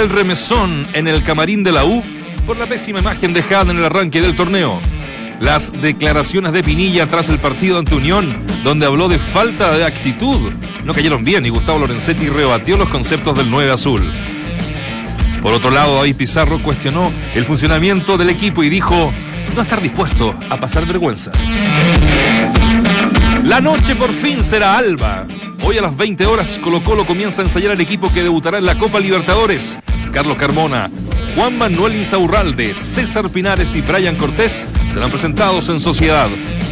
el remesón en el camarín de la U por la pésima imagen dejada en el arranque del torneo. Las declaraciones de Pinilla tras el partido ante Unión, donde habló de falta de actitud, no cayeron bien y Gustavo Lorenzetti rebatió los conceptos del 9 azul. Por otro lado, David Pizarro cuestionó el funcionamiento del equipo y dijo no estar dispuesto a pasar vergüenzas. La noche por fin será alba. Hoy a las 20 horas Colo Colo comienza a ensayar al equipo que debutará en la Copa Libertadores. Carlos Carmona, Juan Manuel Insaurralde, César Pinares y Brian Cortés serán presentados en sociedad.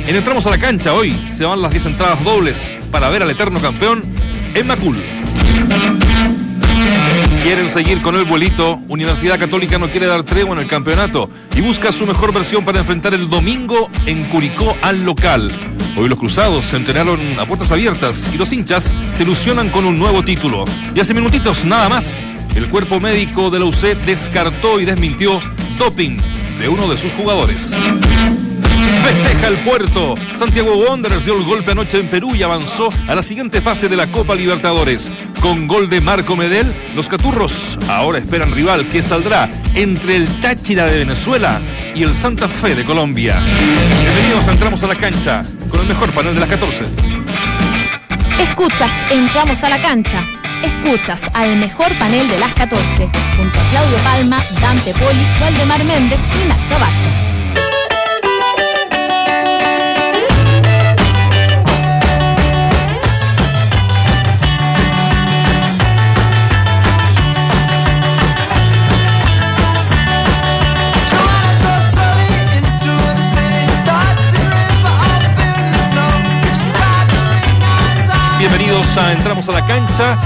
En Entramos a la cancha hoy se van las 10 entradas dobles para ver al eterno campeón en Macul. Quieren seguir con el vuelito. Universidad Católica no quiere dar tregua en el campeonato y busca su mejor versión para enfrentar el domingo en Curicó al local. Hoy los cruzados se entrenaron a puertas abiertas y los hinchas se ilusionan con un nuevo título. Y hace minutitos nada más, el cuerpo médico de la UC descartó y desmintió doping de uno de sus jugadores. Festeja el puerto. Santiago Wanderers dio el golpe anoche en Perú y avanzó a la siguiente fase de la Copa Libertadores. Con gol de Marco Medel, los Caturros ahora esperan rival que saldrá entre el Táchira de Venezuela y el Santa Fe de Colombia. Bienvenidos, entramos a la cancha con el mejor panel de las 14. Escuchas, entramos a la cancha. Escuchas al mejor panel de las 14, junto a Claudio Palma, Dante Poli, Valdemar Méndez y Nacho Vázquez. Entramos a la cancha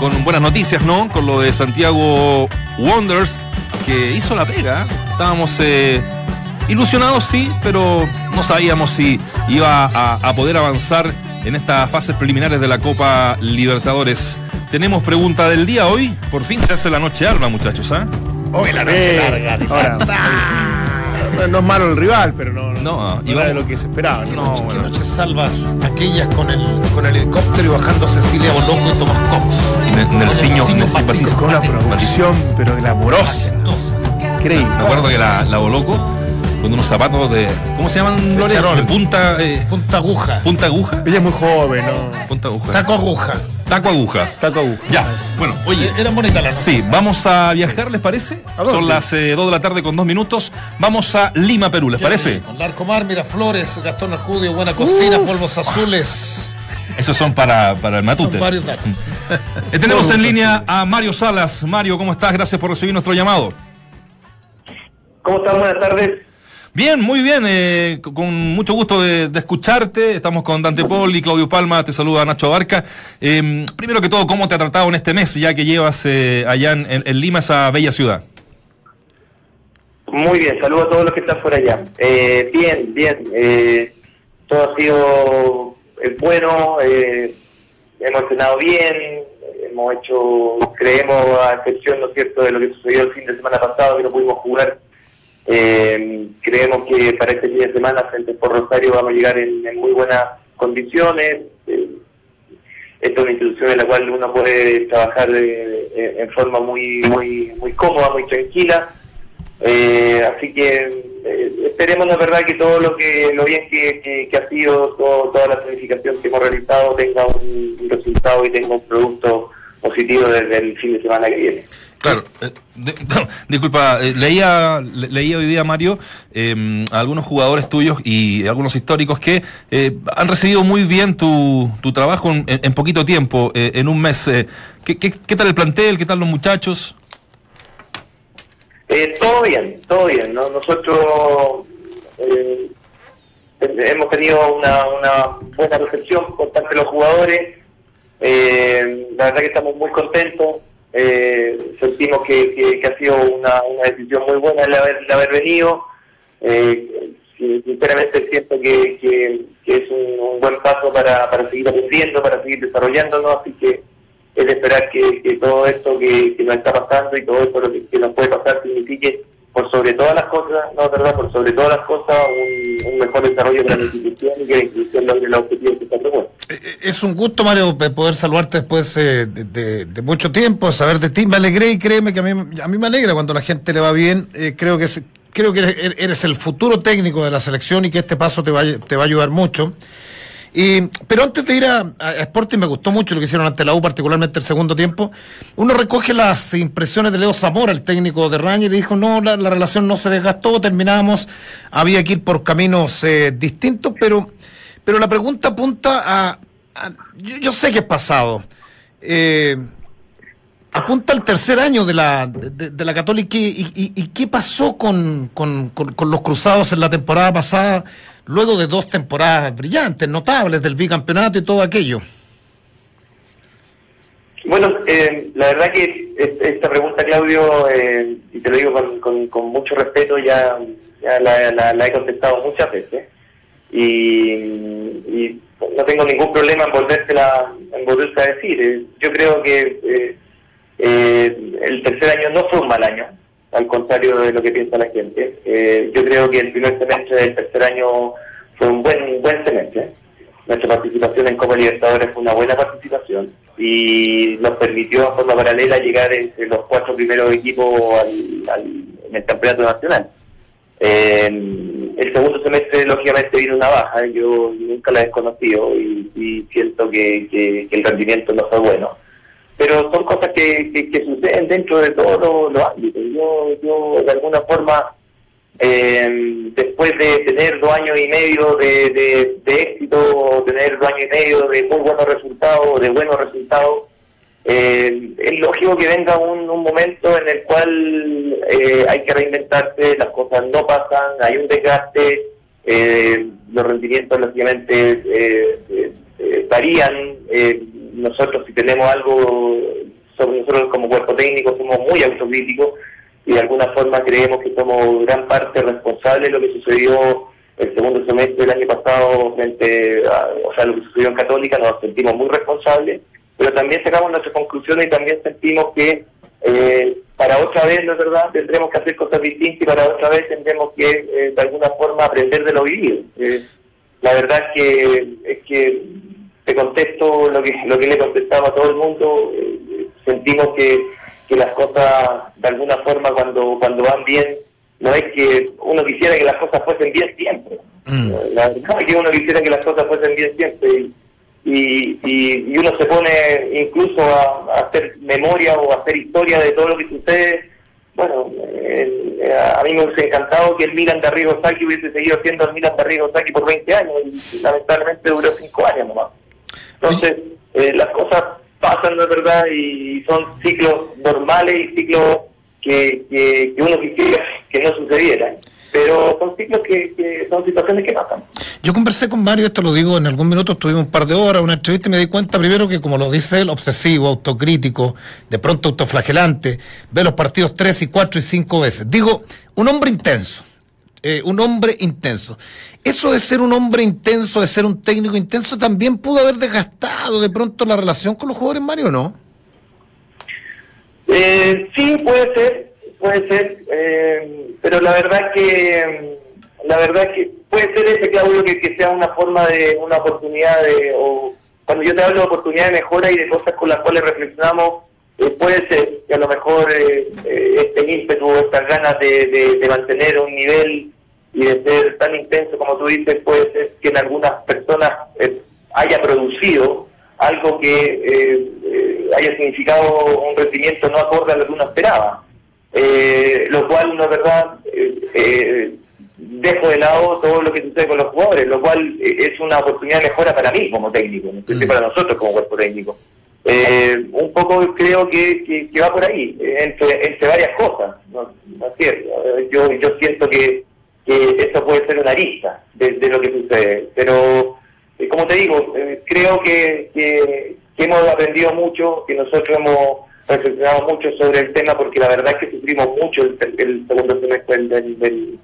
con buenas noticias, ¿no? Con lo de Santiago Wonders, que hizo la pega. Estábamos eh, ilusionados, sí, pero no sabíamos si iba a, a poder avanzar en estas fases preliminares de la Copa Libertadores. Tenemos pregunta del día hoy. Por fin se hace la noche alba, muchachos, ¿ah? Hoy la noche larga. Ahora, no es malo el rival, pero no, No, no, y era de lo que se esperaba. ¿no? No, ¿Qué bueno. noches salvas aquellas con el, con el helicóptero y bajando Cecilia Boloco y Tomás Cox? Ne- Nelsinho- Nelsinho Batista. Con una producción, pero glamorosa. Increíble. Me acuerdo que la, la Boloco con unos zapatos de. ¿Cómo se llaman, Lore? De punta. eh, Punta aguja. punta aguja. Ella es muy joven, ¿no? Punta aguja. Taco aguja. Taco aguja. Taco aguja. Ya. Bueno, oye. Eran bonitas las Sí, vamos a viajar, ¿les parece? ¿A dónde? Son las 2 de la tarde con 2 minutos. Vamos a Lima, Perú, ¿les parece? Con Larcomar, Miraflores, Gastón Arcudio, Buena Cocina, Polvos Azules. Esos son para, para el Son matute. varios datos. Eh, tenemos en línea a Mario Salas. Mario, ¿cómo estás? Gracias por recibir nuestro llamado. ¿Cómo están? Buenas tardes. Bien, muy bien, eh, con mucho gusto de, escucharte. Estamos con Dante Poli, Claudio Palma, te saluda Nacho Abarca. Eh, primero que todo, ¿cómo te ha tratado en este mes, ya que llevas eh, allá en, en- Lima, esa bella ciudad? Muy bien, saludo a todos los que están por allá. Eh, bien, bien. eh, todo ha sido eh, bueno, hemos entrenado bien, hemos hecho, creemos, a excepción, ¿no es cierto?, de lo que sucedió el fin de semana pasado, que no pudimos jugar. Eh, creemos que para este fin de semana frente por Rosario vamos a llegar en, muy buenas condiciones. Eh, esta es una institución en la cual uno puede trabajar eh, eh, en forma muy muy muy cómoda, muy tranquila. Eh, así que esperemos la verdad que todo lo que lo bien que, que- ha sido toda la planificación que hemos realizado tenga un resultado y tenga un producto positivo desde el fin de semana que viene. Claro, eh, disculpa, eh, leía, le- leía hoy día, Mario, eh, a algunos jugadores tuyos y algunos históricos que eh, han recibido muy bien tu, tu trabajo en, en poquito tiempo, eh, en un mes. ¿qué, qué, tal el plantel? ¿Qué tal los muchachos? Todo bien, todo bien. ¿no? Nosotros hemos tenido una, una buena recepción por parte de los jugadores. La verdad que estamos muy contentos. Eh, sentimos que, ha sido una, decisión muy buena el haber, haber venido. Eh, sí, sinceramente siento que, es un, buen paso para, para seguir aprendiendo, para seguir desarrollándonos. Así que es esperar que, todo esto que, nos está pasando y todo esto que nos puede pasar signifique, por sobre todas las cosas, no, verdad, por sobre todas las cosas, un, un mejor desarrollo para la institución y que la institución logre los objetivos que está propuesta. Eh, eh, Es un gusto, Mario, poder saludarte después eh, de, de- de mucho tiempo, saber de ti. Me alegré y créeme que a mí, a mí me alegra cuando la gente le va bien. Eh, creo que es- creo que eres, eres el futuro técnico de la selección y que este paso te va, a- te va a ayudar mucho. Y, pero antes de ir a, Sporting, me gustó mucho lo que hicieron ante la U, particularmente el segundo tiempo. Uno recoge las impresiones de Leo Zamora, el técnico de Raña, y le dijo: No, la, la relación no se desgastó, terminamos, había que ir por caminos eh, distintos, pero, pero la pregunta apunta a. a- yo, yo sé que es pasado. Eh, apunta al tercer año de la, de, la Católica y, y- y qué pasó con, con- con- los cruzados en la temporada pasada, luego de dos temporadas brillantes, notables del bicampeonato y todo aquello. Bueno, eh, la verdad que es- esta pregunta, Claudio, eh, y te lo digo con, con- mucho respeto, ya, ya la, la- he contestado muchas veces. Y, no tengo ningún problema en volvértela, en a decir. Eh, Yo creo que eh, eh, el tercer año no fue un mal año, al contrario de lo que piensa la gente. Eh, yo creo que el primer semestre del tercer año fue un buen, buen semestre. Nuestra participación en Copa Libertadores fue una buena participación y nos permitió en forma paralela llegar entre los cuatro primeros equipos al, al- en el campeonato nacional. Eh, el segundo semestre, lógicamente, vino una baja. Yo nunca la he desconocido y, siento que el rendimiento no fue bueno. Pero son cosas que, que- suceden dentro de todos los, ámbitos. Yo, yo, de alguna forma, eh, después de tener dos años y medio de, de- de éxito, tener dos años y medio de muy buenos resultados, de buenos resultados, eh, es lógico que venga un, un momento en el cual eh, hay que reinventarse, las cosas no pasan, hay un desgaste, eh, los rendimientos lógicamente eh, eh, varían. Nosotros si tenemos algo sobre nosotros como cuerpo técnico somos muy autocríticos y de alguna forma creemos que somos gran parte responsables de lo que sucedió el segundo semestre del año pasado frente a, o sea, lo que sucedió en Católica, nos sentimos muy responsables, pero también sacamos nuestras conclusiones y también sentimos que eh, para otra vez, ¿no es verdad?, tendremos que hacer cosas distintas y para otra vez tendremos que, eh, de alguna forma, aprender de lo vivido. Eh, la verdad que, es que te contesto lo que, lo que le contestaba a todo el mundo, eh, sentimos que, que las cosas, de alguna forma, cuando, cuando van bien, no es que uno quisiera que las cosas fuesen bien siempre. Mm. La verdad es que uno quisiera que las cosas fuesen bien siempre. Y, y, y- y uno se pone incluso a, a hacer memoria o a hacer historia de todo lo que sucede. Bueno, eh, a mí me hubiese encantado que el Milan de Arrigo Sacchi hubiese seguido siendo el Milan de Arrigo Sacchi por 20 años y lamentablemente duró 5 años nomás. Entonces, eh, las cosas pasan, ¿no es verdad? Y son ciclos normales y ciclos que, que, uno quisiera que no sucedieran. Pero son ciclos que, que son situaciones que pasan. Yo conversé con Mario, esto lo digo en algún minuto, estuvimos un par de horas, una entrevista y me di cuenta primero que, como lo dice él, obsesivo, autocrítico, de pronto autoflagelante, ve los partidos tres y cuatro y cinco veces. Digo, un hombre intenso, eh, un hombre intenso. Eso de ser un hombre intenso, de ser un técnico intenso, también pudo haber desgastado de pronto la relación con los jugadores, Mario, ¿o ¿no? Eh, sí, puede ser, puede ser, eh, pero la verdad que la verdad que puede ser ese Claudio que, que sea una forma de una oportunidad de o cuando yo te hablo de oportunidad de mejora y de cosas con las cuales reflexionamos eh, puede ser que a lo mejor eh, eh, este ímpetu estas ganas de, de- de mantener un nivel y de ser tan intenso como tú dices puede ser que en algunas personas eh, haya producido algo que eh, eh, haya significado un rendimiento no acorde a lo que uno esperaba. Eh, lo cual, no es verdad, dejo de lado todo lo que sucede con los jugadores, lo cual es una oportunidad de mejora para mí como técnico, Mm. para nosotros como cuerpo técnico. Eh, un poco creo que, que- que va por ahí, entre, entre varias cosas, ¿no, es yo, yo siento que, que esto puede ser una lista de, de lo que sucede, pero eh, como te digo, eh, creo que, que, que hemos aprendido mucho, que nosotros hemos reflexionado mucho sobre el tema, porque la verdad es que sufrimos mucho el, segundo semestre del, del,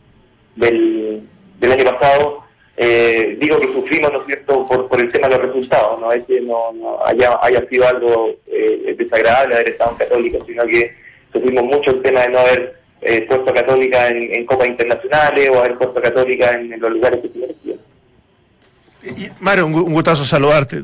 del, del- año pasado. Eh, digo que sufrimos, ¿no es cierto?, por, por el tema de los resultados, no es que no, no haya, haya sido algo eh, desagradable haber estado en Católica, sino que sufrimos mucho el tema de no haber eh, puesto a Católica en, en copas internacionales o haber puesto Católica en, los lugares que. Y- Mario, un gustazo saludarte.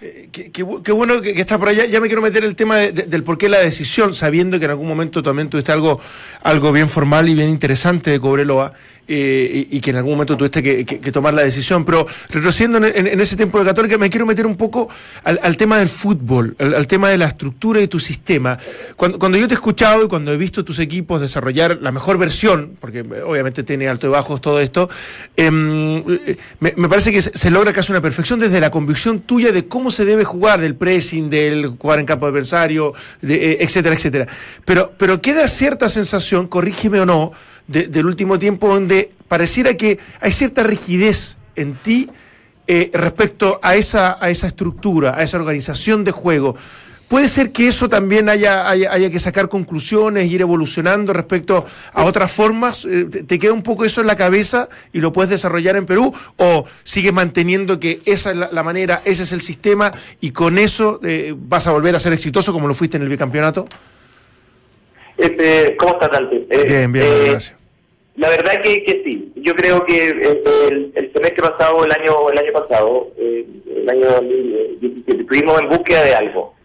Eh, qué, qué bu- qué bueno que, que está por allá. Ya me quiero meter el tema de- de- del por qué la decisión, sabiendo que en algún momento también tuviste algo, algo bien formal y bien interesante de Cobreloa, eh, y, que en algún momento tuviste que, tomar la decisión. Pero retrocediendo en, ese tiempo de Católica, me quiero meter un poco al, tema del fútbol, al, tema de la estructura de tu sistema. Cuando, cuando yo te he escuchado y cuando he visto tus equipos desarrollar la mejor versión, porque eh, obviamente tiene alto y bajos todo esto, em, me, parece que se logra casi una perfección desde la convicción tuya de cómo se debe jugar, del pressing, del jugar en campo adversario, de, eh, etcétera, etcétera. Pero, pero queda cierta sensación, corrígeme o no, de- del último tiempo donde pareciera que hay cierta rigidez en ti eh, respecto a esa, a esa estructura, a esa organización de juego. ¿Puede ser que eso también haya, haya, haya que sacar conclusiones, ir evolucionando respecto a otras formas? Eh, ¿Te, te queda un poco eso en la cabeza y lo puedes desarrollar en Perú? ¿O sigues manteniendo que esa es la, la manera, ese es el sistema y con eso eh, vas a volver a ser exitoso como lo fuiste en el bicampeonato? Este, ¿Cómo estás, Dante? Eh, Bien, bien, eh, gracias. La verdad que, que sí. Yo creo que el, el semestre pasado, el año el año pasado, el año 2017, estuvimos en búsqueda de algo.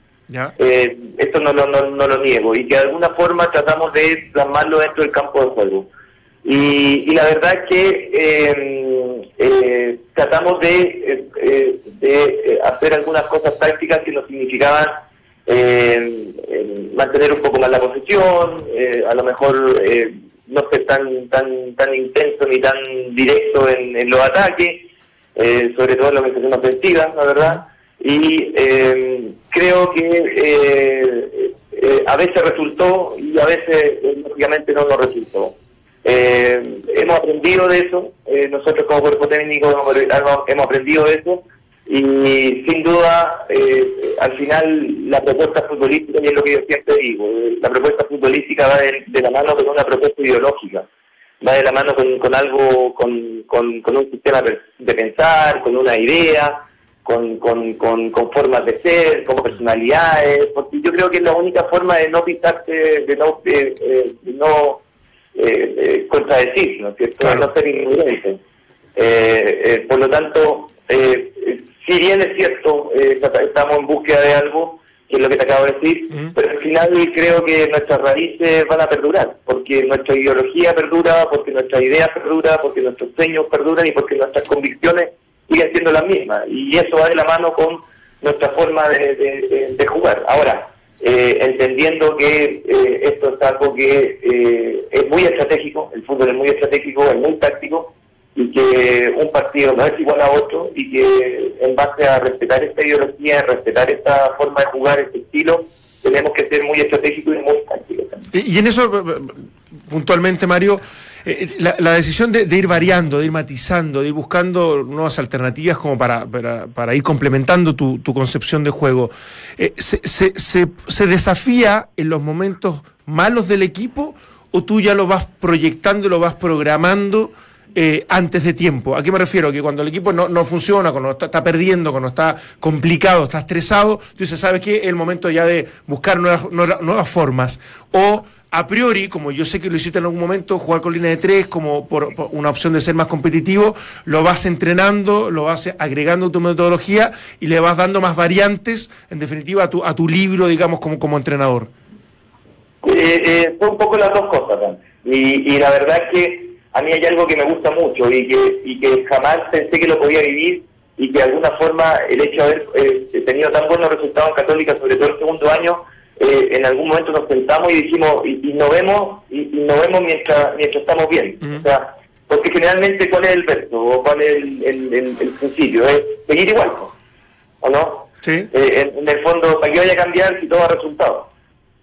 Eh, esto no, no, no lo niego. Y que de alguna forma tratamos de plasmarlo dentro del campo de juego. Y, y la verdad es que eh, eh, tratamos de, eh, eh, de eh, hacer algunas cosas tácticas que nos significaban eh, eh, mantener un poco más la posesión, eh, a lo mejor no ser tan tan tan intenso ni tan directo en, los ataques, sobre todo en la organización ofensiva, la verdad. Y eh, creo que eh, eh, a veces resultó y a veces, eh, lógicamente, no nos resultó. Eh, hemos aprendido de eso, eh, nosotros como cuerpo técnico hemos, aprendido de eso y sin duda eh, al final la propuesta futbolística, y es lo que yo siempre digo, eh, la propuesta futbolística va de, la mano con una propuesta ideológica, va de la mano con, algo, con, con, un sistema de pensar, con una idea, con, con, con, con formas de ser, con personalidades, porque yo creo que es la única forma de no pisarse, de no, eh, eh, de no eh, eh, contradecir, ¿no es cierto? Claro. De no ser incongruente. Eh, eh, por lo tanto, si bien es cierto, estamos en búsqueda de algo, que es lo que te acabo de decir, pero al final creo que nuestras raíces van a perdurar, porque nuestra ideología perdura, porque nuestra idea perdura, porque nuestros sueños perduran y porque nuestras convicciones siguen siendo las mismas. Y eso va de la mano con nuestra forma de, de- de- jugar. Ahora, eh, entendiendo que eh, esto es algo que eh, es muy estratégico, el fútbol es muy estratégico, es muy táctico, y que un partido no es igual a otro, y que en base a respetar esta ideología, respetar esta forma de jugar, este estilo, tenemos que ser muy estratégicos y muy tácticos también. Y y en eso, eh, eh, puntualmente, Mario, eh, la, decisión de, ir variando, de ir matizando, de ir buscando nuevas alternativas como para, para, ir complementando tu, tu concepción de juego, eh, se, se, desafía en los momentos malos del equipo o tú ya lo vas proyectando lo vas programando? eh, antes de tiempo. ¿A qué me refiero? Que cuando el equipo no, no funciona, cuando está, perdiendo, cuando está complicado, está estresado, tú dices, ¿sabes qué? El momento ya de buscar nuevas, nuevas formas. O a priori, como yo sé que lo hiciste en algún momento, jugar con línea de tres como por, una opción de ser más competitivo, lo vas entrenando, lo vas agregando a tu metodología y le vas dando más variantes, en definitiva, a tu, a tu libro, digamos, como, como entrenador. Eh, eh, fue un poco las dos cosas, y la verdad es que a mí hay algo que me gusta mucho y que, y que jamás pensé que lo podía vivir y que de alguna forma el hecho de haber eh, tenido tan buenos resultados en Católica, sobre todo el segundo año, eh, en algún momento nos sentamos y dijimos, y, y nos vemos, y, y nos vemos mientras, mientras estamos bien. O sea, porque generalmente cuál es el verso o cuál es el, el, el- el principio, es seguir igual, ¿no? ¿o no? Sí. Eh, en, en el fondo, ¿para qué vaya a cambiar si todo da resultado?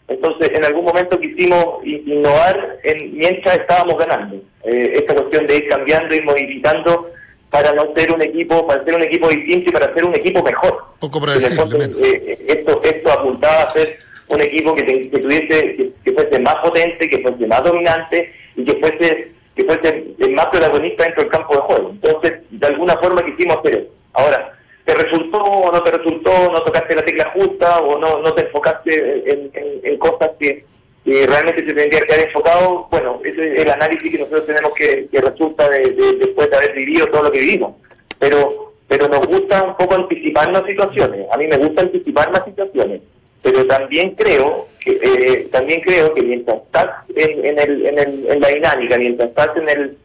Entonces, en algún momento quisimos innovar en, mientras estábamos ganando. Eh, esta cuestión de ir cambiando, ir modificando para no ser un equipo, para ser un equipo distinto y para ser un equipo mejor. Poco el predecible, fondo, menos. eh, esto, esto apuntaba a ser un equipo que, te- tuviese, que, fuese más potente, que fuese más dominante y que fuese, que fuese el más protagonista dentro del campo de juego. Entonces, de alguna forma quisimos hacer eso. Ahora, ¿te resultó o no te resultó? ¿No tocaste la tecla justa o no, no te enfocaste en, cosas que, que realmente se tendría que haber enfocado? Bueno, ese es el análisis que nosotros tenemos que, resulta de, de- después de haber vivido todo lo que vivimos. Pero pero nos gusta un poco anticiparnos situaciones. A mí me gusta anticipar las situaciones, pero también creo que eh, también creo que mientras estás en, el, en, el, en la dinámica, mientras estás en el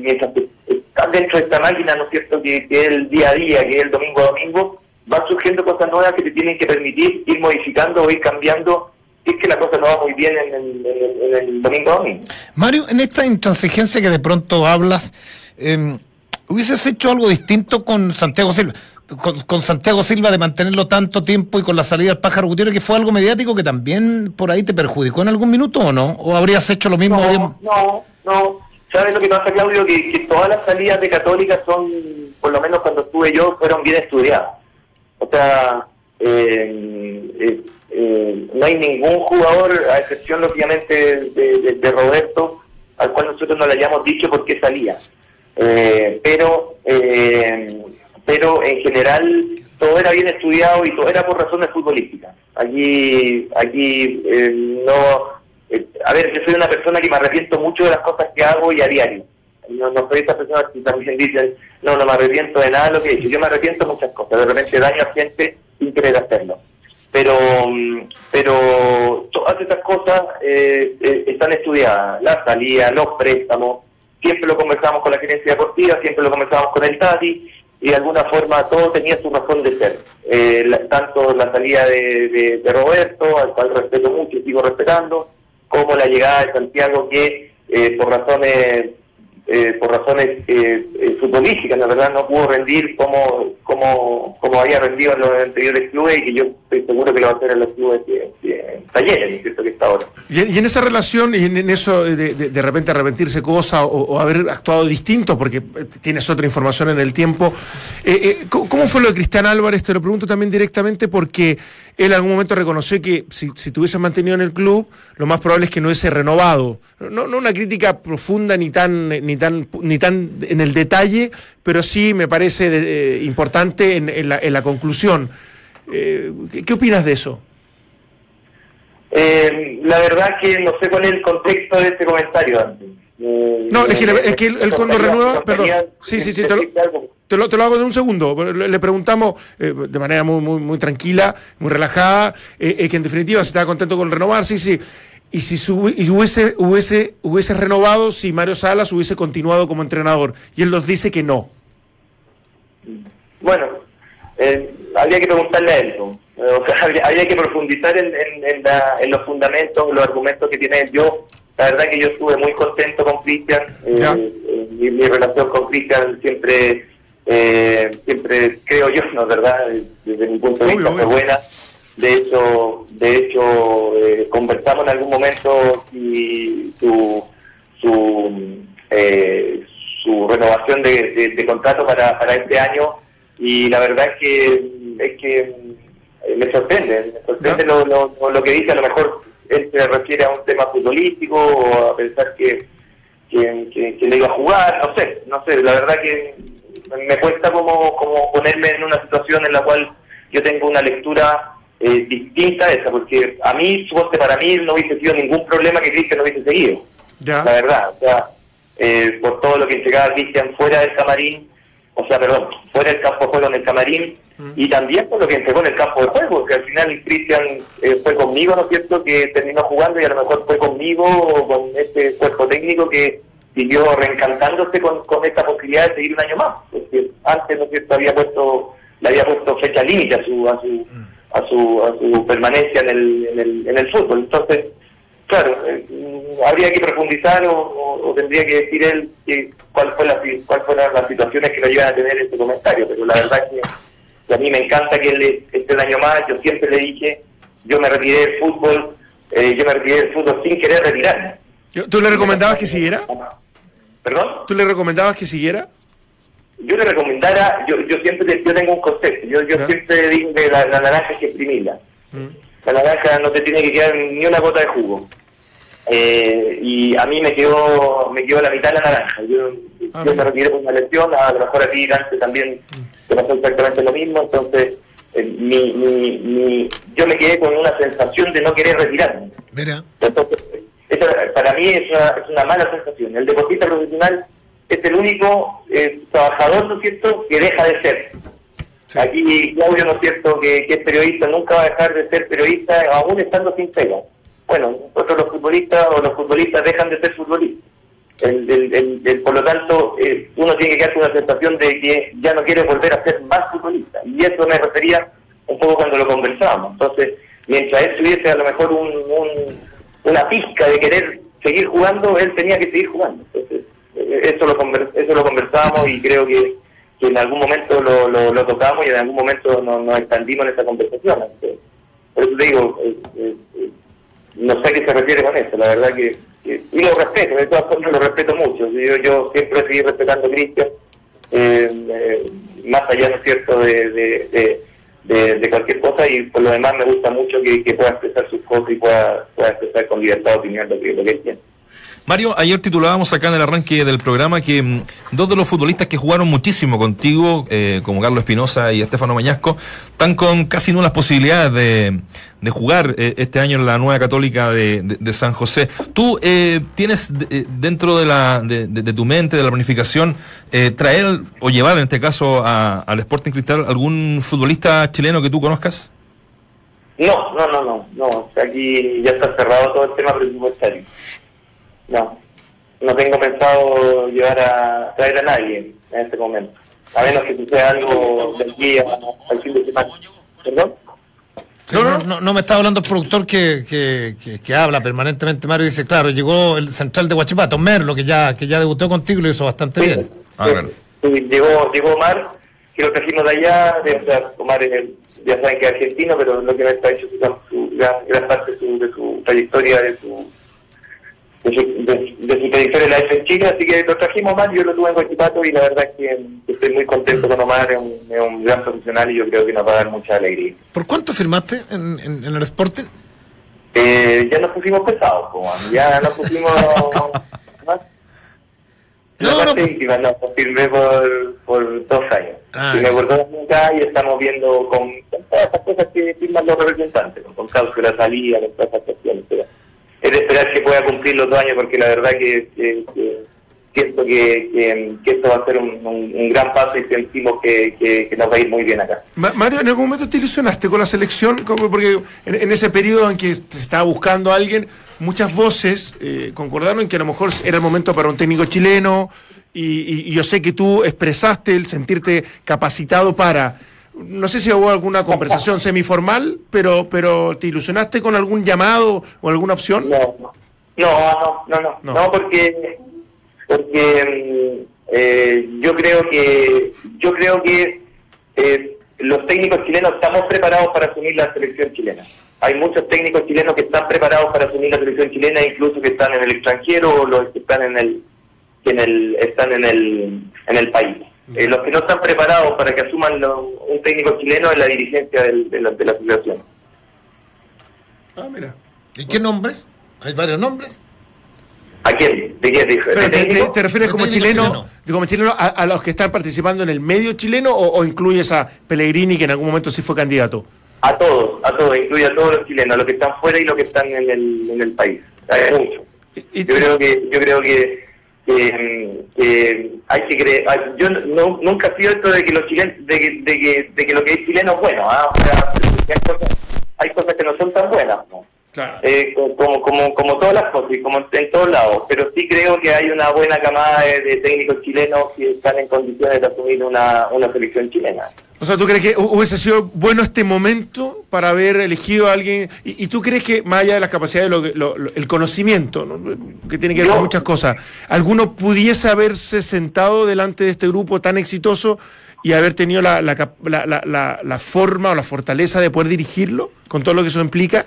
mientras estás dentro de esta máquina, ¿no es cierto?, que, es el día a día, que es el domingo a domingo, van surgiendo cosas nuevas que te tienen que permitir ir modificando o ir cambiando es que la cosa no va muy bien en el, el domingo a domingo. Mario, en esta intransigencia que de pronto hablas, eh, ¿hubieses hecho algo distinto con Santiago Silva? Con, Santiago Silva de mantenerlo tanto tiempo y con la salida del pájaro Gutiérrez, que fue algo mediático que también por ahí te perjudicó en algún minuto o no? ¿O habrías hecho lo mismo? No, no, no. ¿Sabes lo que pasa, Claudio? Que, que todas las salidas de Católica son, por lo menos cuando estuve yo, fueron bien estudiadas. O sea, eh, eh, eh, no hay ningún jugador, a excepción, lógicamente, de Roberto, al cual nosotros no le hayamos dicho por qué salía. Eh, pero, eh, pero en general todo era bien estudiado y todo era por razones futbolísticas. Aquí, aquí eh, no, a ver, yo soy una persona que me arrepiento mucho de las cosas que hago y a diario. No, no soy esa persona que también dicen, no, no me arrepiento de nada de lo que he hecho. Yo me arrepiento de muchas cosas. De repente daño a gente sin querer hacerlo. Pero, pero todas estas cosas están estudiadas. La salida, los préstamos, siempre lo conversamos con la gerencia deportiva, siempre lo conversamos con el Tati, y de alguna forma todo tenía su razón de ser. Eh, tanto la salida de, Roberto, al cual respeto mucho y sigo respetando, como la llegada de Santiago, que eh, por razones eh, por razones eh, futbolísticas, la verdad no pudo rendir como, como, como había rendido en los anteriores clubes y que yo estoy seguro que lo va a hacer en los clubes que que está. Y en, esa relación, y en, eso de, de, repente arrepentirse cosas o, haber actuado distinto, porque tienes otra información en el tiempo, ¿cómo fue lo de Cristian Álvarez? Te lo pregunto también directamente porque él en algún momento reconoció que si, si te hubiese mantenido en el club, lo más probable es que no hubiese renovado. No, no una crítica profunda ni tan, ni tan, ni tan en el detalle, pero sí me parece eh, importante en, la, en, la, conclusión. Eh, ¿qué, opinas de eso? Eh, la verdad que no sé cuál es el contexto de este comentario antes. no, es que, es que él, cuando renueva, perdón, sí, sí, sí, te lo, te lo, te lo hago de un segundo. Le, preguntamos eh, de manera muy, muy, muy tranquila, muy relajada, eh, eh, que en definitiva se estaba contento con renovar, sí, sí. Y si y hubiese, hubiese, hubiese renovado si Mario Salas hubiese continuado como entrenador. Y él nos dice que no. Bueno, habría que preguntarle a él. habría, que profundizar en, en, los fundamentos, los argumentos que tiene. Yo, la verdad que yo estuve muy contento con Cristian. mi, mi, relación con Cristian siempre eh, siempre creo yo, ¿no verdad? Desde mi punto de vista fue buena. De hecho, de hecho eh, conversamos en algún momento y su, su, eh, su renovación de, contrato para, para este año y la verdad es que, es que me sorprende, me sorprende lo, lo, que dice, a lo mejor él se refiere a un tema futbolístico o a pensar que, que, que le iba a jugar, no sé, no sé, la verdad que me cuesta como, como ponerme en una situación en la cual yo tengo una lectura eh, distinta a esa, porque a mí, suponte para mí, no hubiese sido ningún problema que Cristian no hubiese seguido. La verdad, o sea, eh, por todo lo que entregaba Cristian fuera del camarín, o sea, perdón, fuera del campo de juego en el camarín, mm. y también por lo que entregó en el campo de juego, que al final Cristian eh, fue conmigo, ¿no es cierto?, que terminó jugando y a lo mejor fue conmigo, con este cuerpo técnico que siguió reencantándose con, con esta posibilidad de seguir un año más, porque antes, ¿no es cierto?, había puesto, le había puesto fecha límite a su, a su, a su, a su permanencia en el, en el, en el fútbol. Entonces, claro, eh, habría que profundizar o, tendría que decir él que, cuál fue la, cuál fueron las situaciones que lo llevan a tener este comentario, pero la verdad es que, a mí me encanta que él esté un año más, yo siempre le dije, yo me retiré del fútbol, eh, yo me retiré del fútbol sin querer retirarme. ¿Tú le recomendabas que siguiera? ¿Perdón? ¿Tú le recomendabas que siguiera? Yo le recomendara, yo, yo siempre yo tengo un concepto, yo, yo siempre digo que la, naranja hay que exprimirla. Mm. La naranja no te tiene que quedar ni una gota de jugo. Eh, y a mí me quedó me quedó la mitad de la naranja. Yo, ah, yo me retiré por una lesión, a lo mejor a ti antes también te pasó exactamente lo mismo, entonces eh, mi, mi, mi, yo me quedé con una sensación de no querer retirarme. Mira. Entonces, para mí es una, es una mala sensación. El deportista profesional es el único eh, trabajador, ¿no es cierto?, que deja de ser. Aquí Claudio, ¿no es cierto?, que, es periodista, nunca va a dejar de ser periodista, aún estando sin pega. Bueno, nosotros los futbolistas o los futbolistas dejan de ser futbolistas. El, por lo tanto, eh, uno tiene que quedarse una sensación de que ya no quiere volver a ser más futbolista. Y eso me refería un poco cuando lo conversábamos. Entonces, mientras él tuviese a lo mejor un, una pizca de querer seguir jugando, él tenía que seguir jugando. Entonces, eh, eso lo, eso lo conversamos y creo que, en algún momento lo, lo, tocamos y en algún momento nos, nos expandimos en esa conversación. por eso te digo, eh, eh, no sé a qué se refiere con eso, la verdad que, y lo respeto, de todas formas lo respeto mucho. Yo, yo siempre seguí respetando a Cristian, más allá, ¿no es cierto?, de de, cualquier cosa y por lo demás me gusta mucho que, pueda expresar sus cosas y pueda, pueda expresar con libertad de opinión lo que, lo que él. Mario, ayer titulábamos acá en el arranque del programa que mm, dos de los futbolistas que jugaron muchísimo contigo, eh, como Carlos Espinosa y Estefano Mañasco, están con casi nulas posibilidades de, jugar eh, este año en la nueva católica de, San José. ¿Tú eh, tienes dentro de, la, de, tu mente, de la planificación, traer o llevar en este caso al Sporting Cristal algún futbolista chileno que tú conozcas? No, no, no, no, no. aquí ya está cerrado todo el tema presupuestario. No, no tengo pensado llevar a traer a nadie en este momento. A menos que suceda algo del día al fin de semana. ¿Perdón? no, no, no, me está hablando el productor que, que, que, habla permanentemente, Mario, y dice, claro, llegó el central de Huachipato, Merlo, que ya, que ya debutó contigo y lo hizo bastante bien. Ah, llegó, llegó Omar, que lo trajimos de allá, de, o Omar es el, ya saben que es argentino, pero lo que me está hecho su, gran, parte de su, de su trayectoria, de su de su, de, trayectoria la en Chile, así que lo trajimos más, yo lo tuve en Guachipato y la verdad es que estoy muy contento con Omar, es un, gran profesional y yo creo que nos va a dar mucha alegría. ¿Por cuánto firmaste en, en, el Sporting? Eh, ya nos pusimos pesados, ya nos pusimos... No, no, íntima, no, firmé por, por dos años. Ah, firmé por dos años y estamos viendo con, todas estas cosas que firman los representantes, con cláusula salida, con todas estas cuestiones. Es de esperar que pueda cumplir los dos años porque la verdad que, que, siento que, esto va a ser un, gran paso y sentimos que, nos va a ir muy bien acá. Mario, ¿en algún momento te ilusionaste con la selección? Porque en, ese periodo en que se estaba buscando a alguien, muchas voces eh, concordaron en que a lo mejor era el momento para un técnico chileno y yo sé que tú expresaste el sentirte capacitado para no sé si hubo alguna conversación semiformal, pero, pero ¿te ilusionaste con algún llamado o alguna opción? No, no, no, no, no, no, porque, porque eh, yo creo que, yo creo que eh, los técnicos chilenos estamos preparados para asumir la selección chilena. Hay muchos técnicos chilenos que están preparados para asumir la selección chilena, incluso que están en el extranjero o los que están en el, en el, están en el, en el país. Eh, los que no están preparados para que asuman un técnico chileno es la dirigencia de, la, de la asociación. Ah, mira. ¿Y qué nombres? ¿Hay varios nombres? ¿A quién? ¿De qué? te, refieres como chileno, como chileno a, los que están participando en el medio chileno o, incluyes a Pellegrini que en algún momento sí fue candidato? A todos, a todos, incluye a todos los chilenos, a los que están fuera y los que están en el, en el país. Hay mucho. Yo creo que, yo creo que que hay que creer. Yo no, nunca sido esto de que los chilenos, de que, de que, de que lo que es chileno es bueno. ¿ah? O sea, hay, cosas, hay cosas que no son tan buenas. ¿no? Eh, como, como, como todas las cosas y como en todos lados, pero sí creo que hay una buena camada de, técnicos chilenos que están en condiciones de asumir una, una selección chilena. O sea, ¿tú crees que hubiese sido bueno este momento para haber elegido a alguien? ¿Y, tú crees que, más allá de las capacidades, lo, el conocimiento, que tiene que ver con muchas cosas, alguno pudiese haberse sentado delante de este grupo tan exitoso y haber tenido la, la, la, la forma o la fortaleza de poder dirigirlo, con todo lo que eso implica?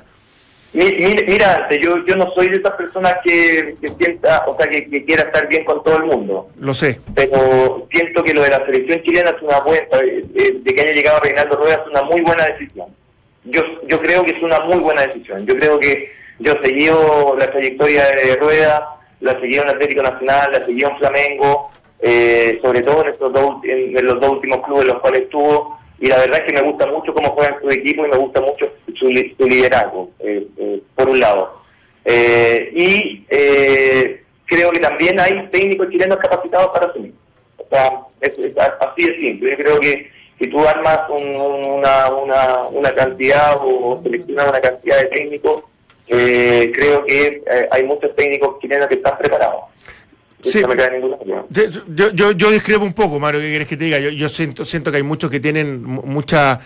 Mira, yo, yo no soy de esas personas que, sienta, o sea, que, quiera estar bien con todo el mundo. Lo sé. Pero siento que lo de la selección chilena es una buena, eh, eh, de que haya llegado Reinaldo Rueda es una muy buena decisión. Yo, yo creo que es una muy buena decisión. Yo creo que yo seguí la trayectoria de Rueda, la seguí en Atlético Nacional, la seguí en Flamengo, eh, sobre todo en, estos dos, en los dos últimos clubes en los cuales estuvo y la verdad es que me gusta mucho cómo juegan su equipo y me gusta mucho su, liderazgo, eh, eh, por un lado. Eh, y creo que también hay técnicos chilenos capacitados para asumir. O sea, es, es así de simple. Yo creo que si tú armas un- una, una, una cantidad o seleccionas una cantidad de técnicos, creo que hay muchos técnicos chilenos que están preparados. Sí. No me cae ninguna duda. Yo, yo, yo, discrepo un poco, Mario, ¿qué quieres que te diga? Yo, yo siento, siento que hay muchos que tienen mu- mucha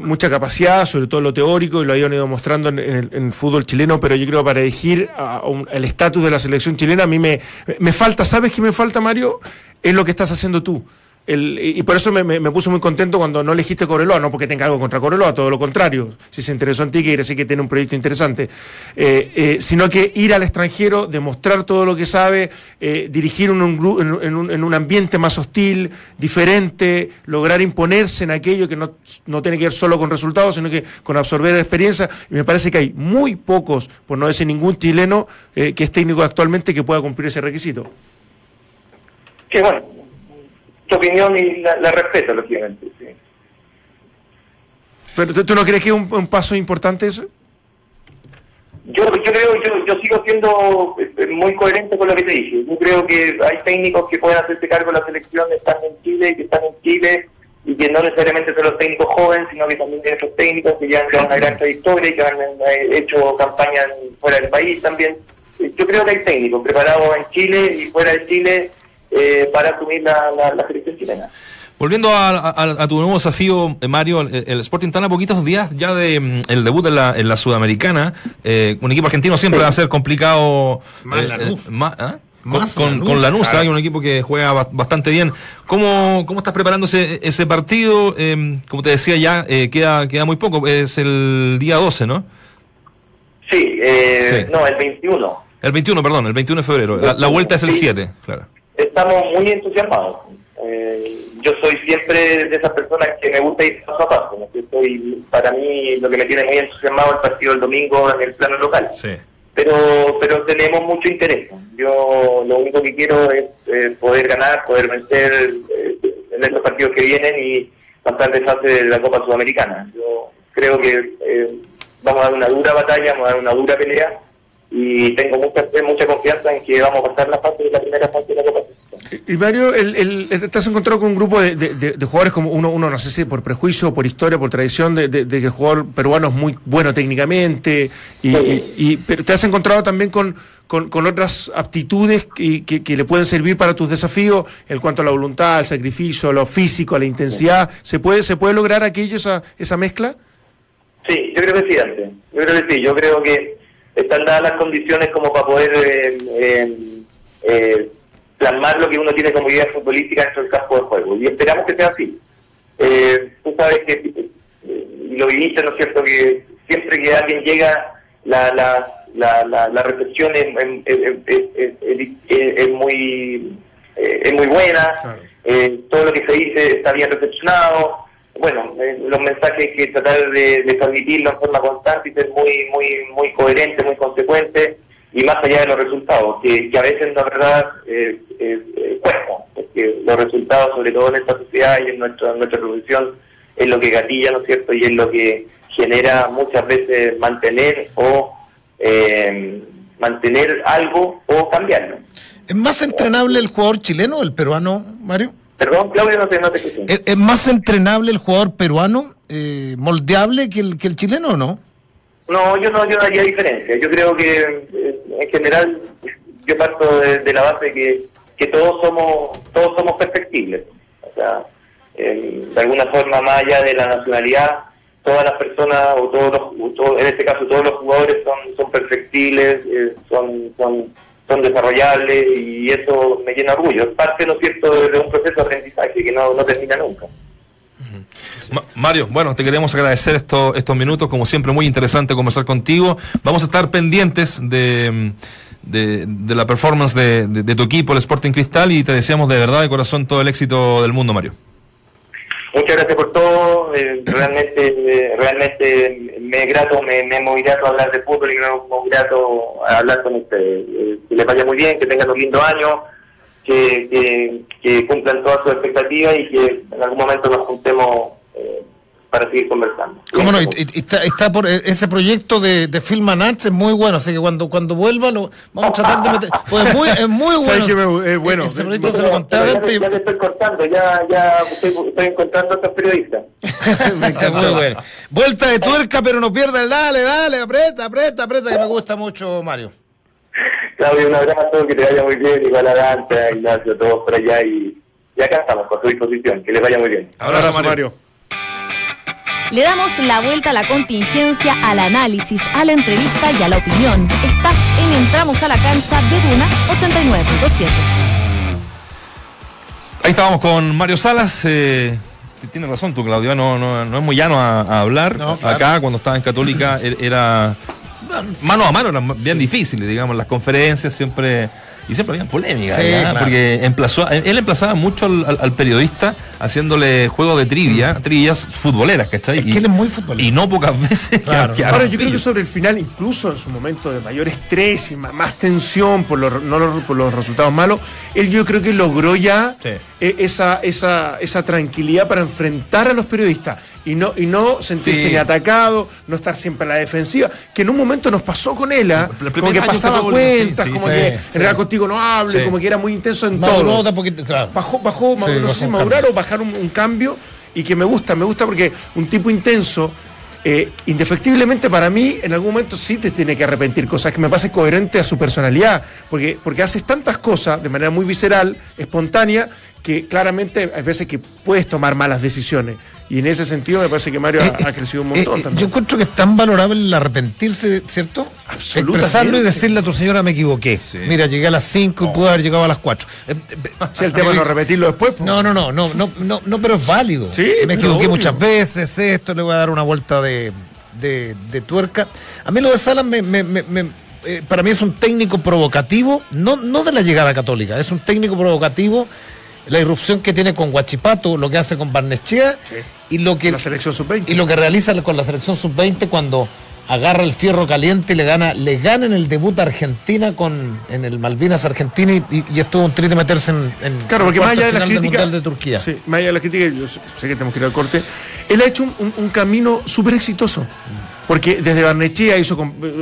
mucha capacidad, sobre todo lo teórico, y lo han ido mostrando en, en el, en el fútbol chileno, pero yo creo que para elegir a un- el estatus de la selección chilena, a mí me, me falta, ¿sabes qué me falta, Mario? Es lo que estás haciendo tú. El- y por eso me, me, puso muy contento cuando no elegiste Coreloa, no porque tenga algo contra Coreloa, todo lo contrario. Si se interesó en ti, quiere decir que tiene un proyecto interesante. Eh, eh, sino que ir al extranjero, demostrar todo lo que sabe, eh, dirigir un, gru- en, un, en un ambiente más hostil, diferente, lograr imponerse en aquello que no, no tiene que ver solo con resultados, sino que con absorber experiencia. Y me parece que hay muy pocos, por no decir ningún chileno, que es técnico actualmente que pueda cumplir ese requisito. Que bueno, tu opinión y la, la respeto, lógicamente. Sí. Pero ¿tú, no crees que es un, un paso importante eso? Yo, yo creo, yo, yo sigo siendo eh, muy coherente con lo que te dije. Yo creo que hay técnicos que pueden hacerse cargo de la selección, están en Chile y que están en Chile y que no necesariamente son los técnicos jóvenes, sino que también tienen otros técnicos que ya han una gran trayectoria y que han hecho campañas fuera del país también. Eh, Yo creo que hay técnicos preparados en Chile y fuera de Chile eh, para asumir la, la, la selección chilena. Volviendo a, a- a tu nuevo desafío, eh, Mario, el, el Sporting está a poquitos días ya de mm, el debut en la, en la Sudamericana. Eh, un equipo argentino siempre va a ser complicado. Más eh, Lanús. eh, más, ¿ah? Con, Más con, Lanús, con Lanús, claro. hay un equipo que juega ba- bastante bien. ¿Cómo, cómo estás preparando ese, ese partido? Eh, como te decía ya, eh, queda, queda muy poco. Es el día 12, ¿no? Sí, eh, Sí. no, el 21. El 21, perdón, el 21 de febrero. La, la vuelta es el Sí. 7, claro. Estamos muy entusiasmados. Eh, yo soy siempre de esas personas que me gusta ir paso a paso. ¿no? Para mí, lo que me tiene muy entusiasmado es el partido del domingo en el plano local. Sí. Pero pero tenemos mucho interés. Yo lo único que quiero es eh, poder ganar, poder vencer eh, en estos partidos que vienen y pasar de fase de la Copa Sudamericana. Yo creo que eh, vamos a dar una dura batalla, vamos a dar una dura pelea y tengo mucha mucha confianza en que vamos a pasar la fase de la primera fase de la Copa. Y Mario, el, el- has encontrado con un grupo de, de- jugadores como uno, uno, no sé si por prejuicio, por historia, por tradición, de, de- que el jugador peruano es muy bueno técnicamente, y, y- y- pero te has encontrado también con, con, con otras aptitudes que, que- que le pueden servir para tus desafíos en cuanto a la voluntad, al sacrificio, lo físico, a la intensidad. ¿Se puede, se puede lograr aquello, esa, esa mezcla? Sí, yo creo que sí, Dante. Yo creo que sí. Yo creo que están dadas las condiciones como para poder eh, eh, eh, plasmar lo que uno tiene como idea futbolística dentro del campo de juego. Y esperamos que sea así. Eh, tú sabes que, y lo viviste, ¿no es cierto?, que siempre que alguien llega, la, la, la, la, la recepción es, es- muy, es muy buena. Claro. Eh, todo lo que se dice está bien recepcionado. Bueno, eh, los mensajes que tratar de, de en forma constante y ser muy, muy, muy coherente, muy consecuente y más allá de los resultados, que, a veces la verdad eh, eh, eh, porque los resultados, sobre todo en esta sociedad y en nuestra, en nuestra profesión, es lo que gatilla, ¿no es cierto? Y es lo que genera muchas veces mantener o eh, mantener algo o cambiarlo. ¿Es más entrenable el jugador chileno o el peruano, Mario? Perdón, Claudio, no te, no te. ¿Es, es más entrenable el jugador peruano, eh, moldeable que el, que el chileno o no? No, yo no, yo no haría diferencia. Yo creo que eh, en general yo parto de, de la base que, que todos somos todos somos perfectibles. O sea, eh, de alguna forma más allá de la nacionalidad, todas las personas o todos los, o todo- en este caso todos los jugadores son son perfectibles, eh, son son desarrollables y eso me llena orgullo. Es parte, ¿no es cierto?, de, un proceso de aprendizaje que no, no termina nunca. Ma- Mario, bueno, te queremos agradecer esto- estos minutos, como siempre muy interesante conversar contigo. Vamos a estar pendientes de, de, la performance de tu equipo, el Sporting Cristal, y te deseamos de verdad, de corazón, todo el éxito del mundo, Mario. Muchas gracias por todo. eh, realmente, realmente me grato, me, me muy grato hablar de fútbol y me muy grato hablar con ustedes. Eh, que les vaya muy bien, que tengan un lindo año, que, que, que cumplan todas sus expectativas y que en algún momento nos juntemos para seguir conversando. ¿Cómo no? Y, y- está, está por eh, ese proyecto de, de Film and Arts es muy bueno, así que cuando, cuando vuelva lo vamos a tratar de meter. Pues es muy, es muy bueno. ¿Sabes qué me- es bueno? Ese proyecto se lo conté ya, antes ya te estoy cortando, ya, ya estoy, estoy encontrando a otros periodistas. Está muy bueno. Vuelta de tuerca, pero no pierda el dale, dale, aprieta, aprieta, aprieta, que me gusta mucho, Mario. Claudio, un abrazo, que te vaya muy bien, igual a Dante, a Ignacio, todos por allá y, y acá estamos, con tu disposición, que les vaya muy bien. Abrazo, Mario. Le damos la vuelta a la contingencia, al análisis, a la entrevista y a la opinión. Estás en Entramos a la cancha de Duna 89.7. Ahí estábamos con Mario Salas. Eh, tienes razón tú, Claudio. No, no, no es muy llano a, a hablar. No, claro. Acá, cuando estaba en Católica, er- era. Mano a mano eran bien difíciles, digamos. Las conferencias siempre. Y siempre había polémica, Sí, ¿ya? claro. porque emplazó, él emplazaba mucho al, al- al periodista haciéndole juego de trivia, trivias futboleras, ¿cachai? Es que Y- él es muy futbolero. Y no pocas veces. Claro. que- que Ahora, yo creo que sobre el final, incluso en su momento de mayor estrés y más, tensión por los, no los- por los resultados malos, él yo creo que logró ya Sí. eh, esa, esa, esa tranquilidad para enfrentar a los periodistas y no, y no sentirse Sí. ni atacado, no estar siempre a la defensiva, que en un momento nos pasó con él. El primer como que pasaba cuentas, sí, sí, como que en realidad contigo no hable, como que era muy intenso en Maduró todo poquito, claro. bajó, bajó, no sé si madurar o bajar un, un cambio y que me gusta, me gusta porque un tipo intenso, eh, indefectiblemente para mí, en algún momento sí te tiene que arrepentir, cosas que me parece coherente a su personalidad, porque, porque haces tantas cosas de manera muy visceral, espontánea, que claramente hay veces que puedes tomar malas decisiones. Y en ese sentido me parece que Mario ha, Eh, ha crecido un eh, montón eh, también. Yo encuentro que es tan valorable el arrepentirse, ¿cierto? Absolutamente. Expresarlo y decirle a tu señora me equivoqué. Sí. Mira, llegué a las 5 y pude haber llegado a las 4. Si el tema no repetirlo después, pues. No, no, no, no, no, no, no, pero es válido. Sí, me equivoqué obvio. muchas veces, esto le voy a dar una vuelta de, de, de tuerca. A mí lo de Salas me, me- me- me- eh, para mí es un técnico provocativo, no, no de la llegada católica, es un técnico provocativo. La irrupción que tiene con Guachipato, lo que hace con Barnechea Sí. y lo que la selección sub-20. y lo que realiza con la selección sub-20 cuando agarra el fierro caliente y le gana, le gana en el debut a Argentina con en el Malvinas Argentina y, y estuvo un triste meterse en, en Claro, porque más allá de críticas. Mundial de Turquía. Sí, más allá de las críticas, yo sé que tenemos que ir al corte. Él ha hecho un, un- un camino súper exitoso. Porque desde Barnechea hizo,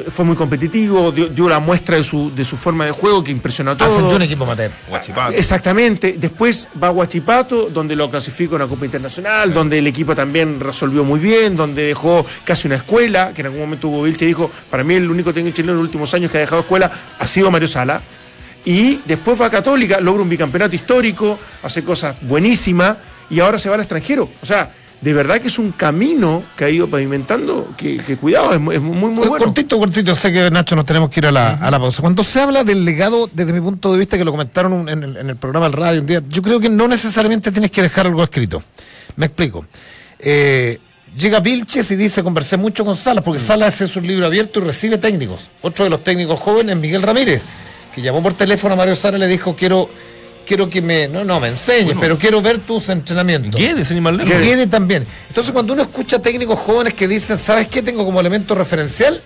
fue muy competitivo, dio, dio la muestra de su, de su forma de juego que impresionó a todos. Ascendió un equipo amateur. Guachipato. Exactamente. Después va a Huachipato, donde lo clasificó en la Copa Internacional, donde el equipo también resolvió muy bien, donde dejó casi una escuela, que en algún momento Hugo Vilche dijo, para mí el único técnico chileno en los últimos años que ha dejado escuela ha sido Mario Sala. Y después va a Católica, logra un bicampeonato histórico, hace cosas buenísimas y ahora se va al extranjero. O sea, de verdad que es un camino que ha ido pavimentando, que, que cuidado, es muy, muy, muy bueno. Cortito, cortito, sé que Nacho nos tenemos que ir a la, a la pausa. Cuando se habla del legado, desde mi punto de vista, que lo comentaron en el, en el programa del radio un día, yo creo que no necesariamente tienes que dejar algo escrito. Me explico. Eh, llega Vilches y dice, conversé mucho con Salas, porque Salas es un libro abierto y recibe técnicos. Otro de los técnicos jóvenes, Miguel Ramírez, que llamó por teléfono a Mario Salas y le dijo, quiero, quiero que me, no, no, me enseñes, pero quiero ver tus entrenamientos. Guedes, sin más lejos. Guede también. Entonces, cuando uno escucha técnicos jóvenes que dicen, ¿sabes qué? Tengo como elemento referencial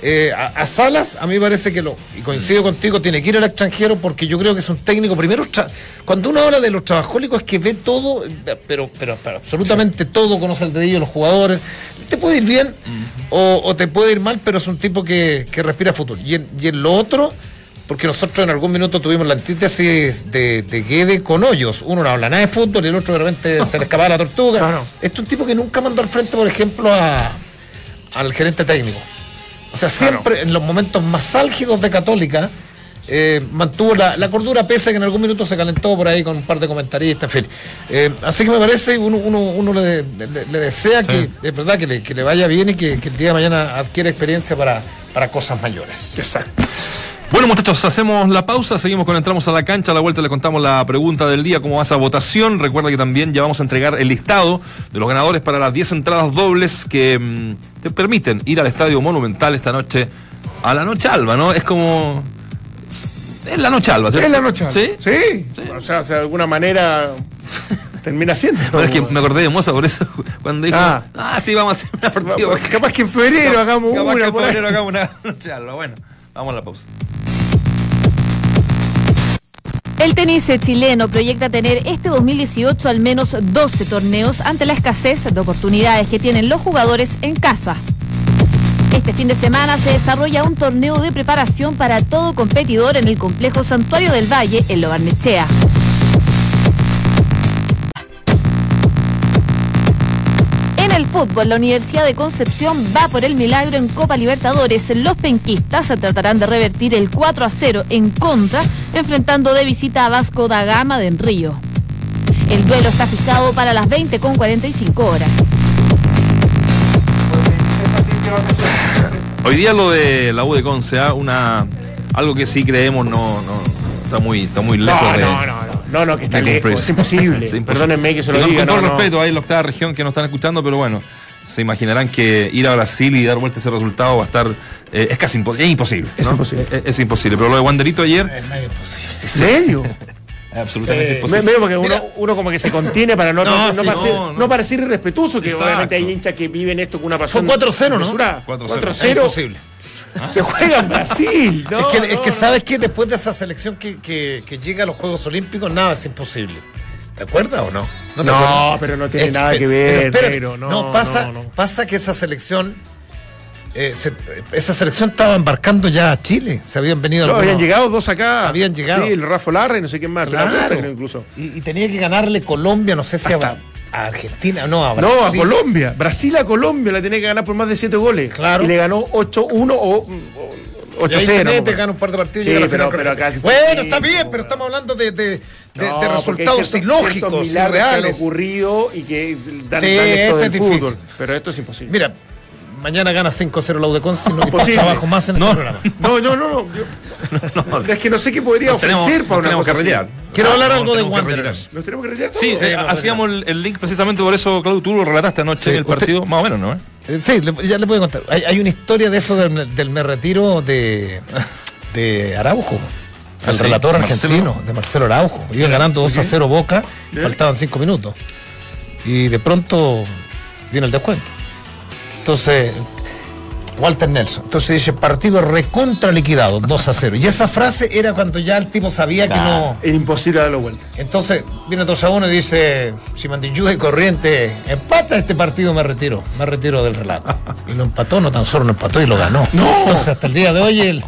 eh, a, a Salas, a mí parece que lo, y coincido contigo, tiene que ir al extranjero porque yo creo que es un técnico, primero, cuando uno habla de los trabajólicos es que ve todo, pero, pero, pero absolutamente todo, conoce el dedillo de los jugadores, te puede ir bien o, o te puede ir mal, pero es un tipo que, que respira futuro. Y en, y en lo otro... Porque nosotros en algún minuto tuvimos la antítesis de, de Guede con hoyos. Uno no habla nada de fútbol y el otro de repente se le escapaba la tortuga. Este es un tipo que nunca mandó al frente, por ejemplo, a, al gerente técnico. O sea, siempre en los momentos más álgidos de Católica eh, mantuvo la, la cordura, pese a que en algún minuto se calentó por ahí con un par de comentaristas, en fin. Eh, así que me parece, uno, uno, uno le, le- le desea que, es verdad, que le, que le vaya bien y que, que el día de mañana adquiera experiencia para, para cosas mayores. Exacto. Bueno, muchachos, hacemos la pausa, seguimos con Entramos a la cancha, a la vuelta le contamos la pregunta del día, cómo va esa votación. Recuerda que también ya vamos a entregar el listado de los ganadores para las 10 entradas dobles que mm, te permiten ir al Estadio Monumental esta noche a la noche alba, ¿no? Es como... Es la noche alba, ¿cierto? Es la noche. ¿Sí? Sí. Sí. O sea, de alguna manera termina siendo. No, es que me acordé de Moza por eso, cuando dijo, ah, Ah. sí, vamos a hacer una partida. Capaz que en febrero hagamos Capaz una. que en febrero hagamos una noche alba. Bueno, vamos a la pausa. El tenis chileno proyecta tener este 2018 al menos 12 torneos ante la escasez de oportunidades que tienen los jugadores en casa. Este fin de semana se desarrolla un torneo de preparación para todo competidor en el complejo Santuario del Valle en Lobarnechea. En fútbol, la Universidad de Concepción va por el milagro en Copa Libertadores. Los penquistas tratarán de revertir el 4 a 0 en contra, enfrentando de visita a Vasco da Gama de Río. El duelo está fijado para las 20 con 45 horas. Hoy día lo de la U de Conce, ¿ah? una algo que sí creemos no, no está muy está muy lejos No, de no, no, no, no, no, que está lejos, es imposible. Es imposible. Perdónenme que se lo con- diga. Con todo no, no. respeto, hay la octava región que nos están escuchando, pero bueno, se imaginarán que ir a Brasil y dar vuelta ese resultado va a estar. eh, es casi impo- es imposible. Es ¿no? imposible. Es, es imposible. Pero lo de Wanderito ayer Es medio imposible. ¿En serio? es absolutamente Sí. Imposible. Medio porque uno, como que se contiene para no, no, No, no sí, parecer, no, no, no. parecer irrespetuoso, que Exacto. obviamente hay hinchas que viven esto con una pasión. Fue 4-0, ¿no? desmesurada. 4-0. 4-0. Es imposible. Se juega en Brasil. No, es que, es no, que no. ¿sabes qué? Después de esa selección que, que, que llega a los Juegos Olímpicos, nada es imposible. ¿Te acuerdas o no? te No, acuerdas? pero no tiene Es- nada que pero ver, negro, no, pasa, no, no. pasa que esa selección, eh, se- esa selección estaba embarcando ya a Chile. Se habían venido No, algunos- habían llegado dos acá. Habían llegado. Sí, el Rafa Larra y no sé quién más. pero Claro. Acosta, creo, incluso. Y, y tenía que ganarle Colombia, no sé si a, Hasta- a Argentina, no, a Brasil. No, a Colombia. Brasil a Colombia la tenía que ganar por más de 7 goles. Claro. Y le ganó 8-1 o mm, o Y ahí se 8-0. mete, no, gana un par de partidos Sí, y pero- final pero con- acá- Bueno, está bien, pero estamos hablando de, de, de- No, de resultados ciertos- ilógicos, milagros que han irreales. ocurrido y que dan, Sí, dan esto del es difícil. fútbol. Pero esto es imposible. Mira, mañana gana 5-0 la U de Conce y no hay Imposible. trabajo más en No. este programa. No, no, no, no. yo- es que no sé qué podría Nos tenemos, ofrecer para una tenemos cosa que. Quiero hablar Ah, algo nos de Wanderers. ¿Nos tenemos que arreglar Sí, eh, hacíamos el, el link precisamente por eso, Claudio, tú lo relataste anoche Sí, en el usted- partido, más o menos, ¿no? Eh, Sí, le- ya les voy a contar. Hay, hay una historia de eso del, del me retiro de, de Araujo. Ah, El sí, relator Marcelo. argentino, de Marcelo Araujo. Iban ganando 2 a 0 Boca, faltaban 5 minutos. Y de pronto viene el descuento. Entonces, Walter Nelson. Entonces dice, partido recontra liquidado, 2 a 0. Y esa frase era cuando ya el tipo sabía que no... Era imposible darlo vuelta. Entonces viene 2 a 1 y dice, si Mandillú de Corriente empata este partido, me retiro, me retiro del relato. Y lo empató, no tan solo lo empató y lo ganó. Entonces hasta el día de hoy el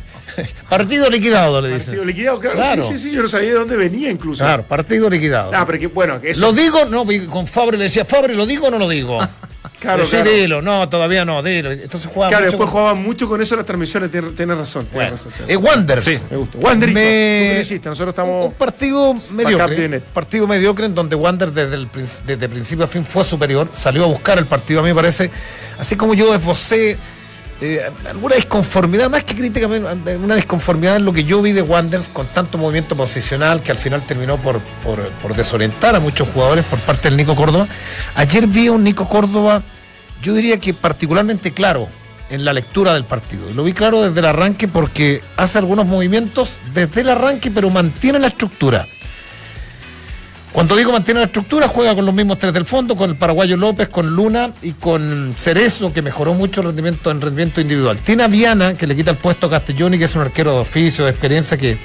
partido liquidado, le dicen. Partido liquidado, claro. Claro. Sí, sí, sí, yo no sabía de dónde venía incluso. Claro, partido liquidado. Ah, pero que bueno, que eso. ¿Lo digo? No, con Fabre le decía, Fabre, ¿lo digo o no lo digo? Claro, sí, claro. dilo, no, todavía no, dilo. Entonces jugaba Claro, mucho después con- jugaban mucho con eso las transmisiones, tienes, razón. tienes Bueno, razón, tienes eh. Sí. Me gustó. Wanderito, Me- tú que lo hiciste, nosotros Un estamos. partido mediocre. net. Partido mediocre en donde Wander desde, el, prin- desde principio a fin fue superior. Salió a buscar el partido, a mí me parece. Así como yo esbocé eh, alguna disconformidad, más que crítica, una disconformidad en lo que yo vi de Wanderers con tanto movimiento posicional que al final terminó por, por, desorientar a muchos jugadores por parte del Nico Córdoba. Ayer vi a un Nico Córdoba, yo diría que particularmente claro en la lectura del partido. Y lo vi claro desde el arranque porque hace algunos movimientos desde el arranque, pero mantiene la estructura. Cuando digo mantiene la estructura, juega con los mismos tres del fondo, con el paraguayo López, con Luna y con Cerezo, que mejoró mucho el rendimiento en rendimiento individual. Tiene a Viana, que le quita el puesto a Castelloni, que es un arquero de oficio, de experiencia, que.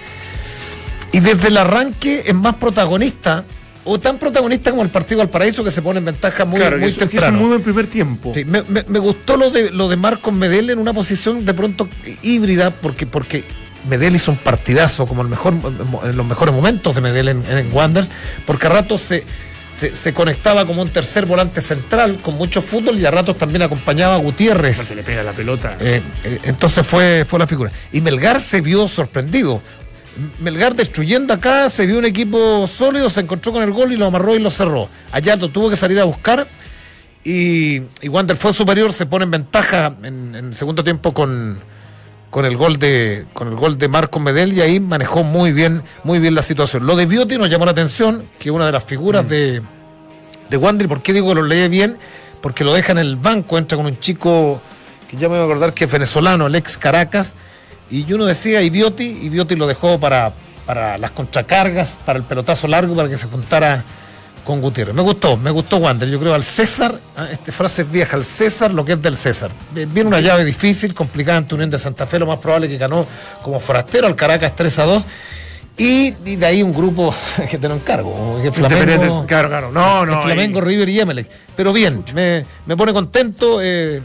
Y desde el arranque es más protagonista, o tan protagonista como el partido al paraíso, que se pone en ventaja muy, claro, muy hizo temprano. un muy buen primer tiempo. Sí, me, me- me gustó lo de lo de Marcos Medel en una posición de pronto híbrida, porque, porque Medel hizo un partidazo, como el mejor, en los mejores momentos de Medel en, en Wanderers, porque a ratos se, se, se conectaba como un tercer volante central con mucho fútbol y a ratos también acompañaba a Gutiérrez. Se le pega la pelota. Eh, eh, entonces fue, fue la figura. Y Melgar se vio sorprendido. Melgar destruyendo acá, se vio un equipo sólido, se encontró con el gol y lo amarró y lo cerró. Lo tuvo que salir a buscar y, y Wander fue superior, se pone en ventaja en, en el segundo tiempo con, con el gol de con el gol de Marco Medel y ahí manejó muy bien muy bien la situación. Lo de Bioti nos llamó la atención, que una de las figuras de, de Wander, ¿por qué digo que lo lee bien? Porque lo deja en el banco, entra con un chico que ya me voy a acordar que es venezolano, el ex Caracas, y uno decía Ibioti, y Bioti lo dejó para, para las contracargas, para el pelotazo largo, para que se juntara con Gutiérrez. Me gustó, me gustó Wander. Yo creo al César, ah, esta frase es vieja, al César lo que es del César. Viene una llave difícil, complicada ante Unión de Santa Fe, lo más probable que ganó como forastero al Caracas 3 a 2. Y, y de ahí un grupo que te lo encargo, que es Independientes, Flamengo, claro, claro. No, no. el Flamengo, ahí- River y Emelec. Pero bien, me, me pone contento. eh,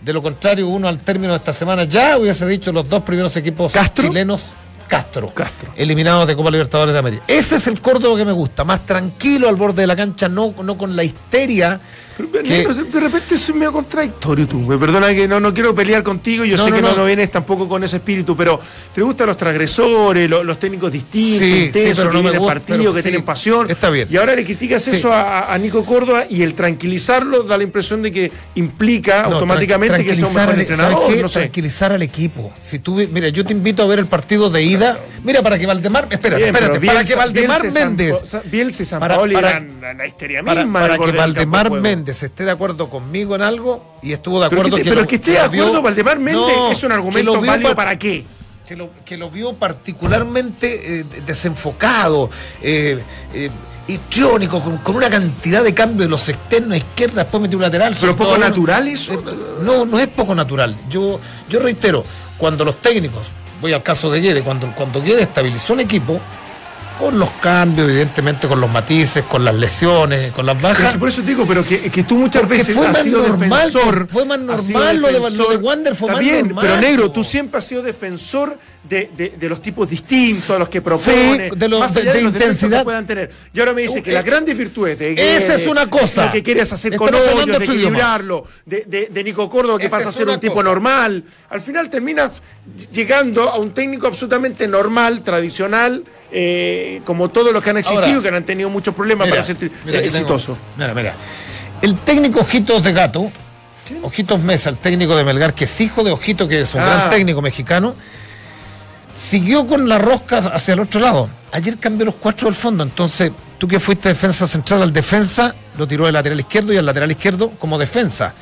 de lo contrario, uno al término de esta semana ya hubiese dicho los dos primeros equipos ¿Castro? chilenos. Castro, Castro. eliminados de Copa Libertadores de América. Ese es el Córdoba que me gusta, más tranquilo al borde de la cancha, no, no con la histeria. Pero, que- negro, de repente es medio contradictorio tú. Me perdona que no, no quiero pelear contigo. Yo No, sé no, que no, vienes tampoco con ese espíritu, pero te gustan los transgresores, lo- los, técnicos distintos, Sí, sí, intensos, pero que vienen gusta, pero que sí, tienen pasión. está bien. Y ahora le criticas Sí. eso a, a Nico Córdoba y el tranquilizarlo da la impresión de que implica automáticamente que sea un mejor entrenador. ¿sabes qué? No sé. Tranquilizar al equipo. Si tú, mira, yo te invito a ver el partido de ida. Mira, para que Valdemar, espérate, Bien, espérate, para que Valdemar Bielsa Méndez, Bielsa y San Para- para- la, la histeria para, misma. para del que borde del Méndez esté de acuerdo conmigo en algo y estuvo de Pero acuerdo que, te- lo- pero que esté de lo vio- acuerdo Valdemar Méndez No, es un que argumento válido pa- para qué. que lo, que lo vio particularmente eh, desenfocado, eh, eh, histriónico, con, con una cantidad de cambio de los externos izquierda, después metió un lateral. Pero poco todo- natural eso. Eh, No, no es poco natural. Yo, yo reitero, cuando los técnicos, voy al caso de Guede, cuando, cuando Guede estabilizó el equipo, con los cambios, evidentemente con los matices, con las lesiones, con las bajas. que por eso te digo, pero que, que tú muchas Porque veces fue has más sido normal, defensor. fue más normal, lo de- lo de Wander fue Está más bien, normal, pero negro, tú siempre has sido defensor de, de- de los tipos distintos, a los que propone, de los- más allá de, los intensidad. que puedan tener. Y ahora me dice que Eh, las grandes virtudes de esa es una cosa. lo que quieres hacer con Estamos hoyos, de equilibrarlo, de, Nico Córdoba que Esa pasa a ser un tipo normal. Al final terminas llegando a un técnico absolutamente normal, tradicional, eh, como todos los que han existido, Ahora, que han tenido muchos problemas Mira, para ser mira, eh, aquí tengo- exitoso. mira, mira. El técnico Ojitos de Gato, Ojitos Mesa, el técnico de Melgar, que es hijo de Ojito, que es un Ah. gran técnico mexicano, siguió con la rosca hacia el otro lado. Ayer cambió los cuatro del fondo, entonces tú que fuiste defensa central al defensa, lo tiró del lateral izquierdo y al lateral izquierdo como defensa.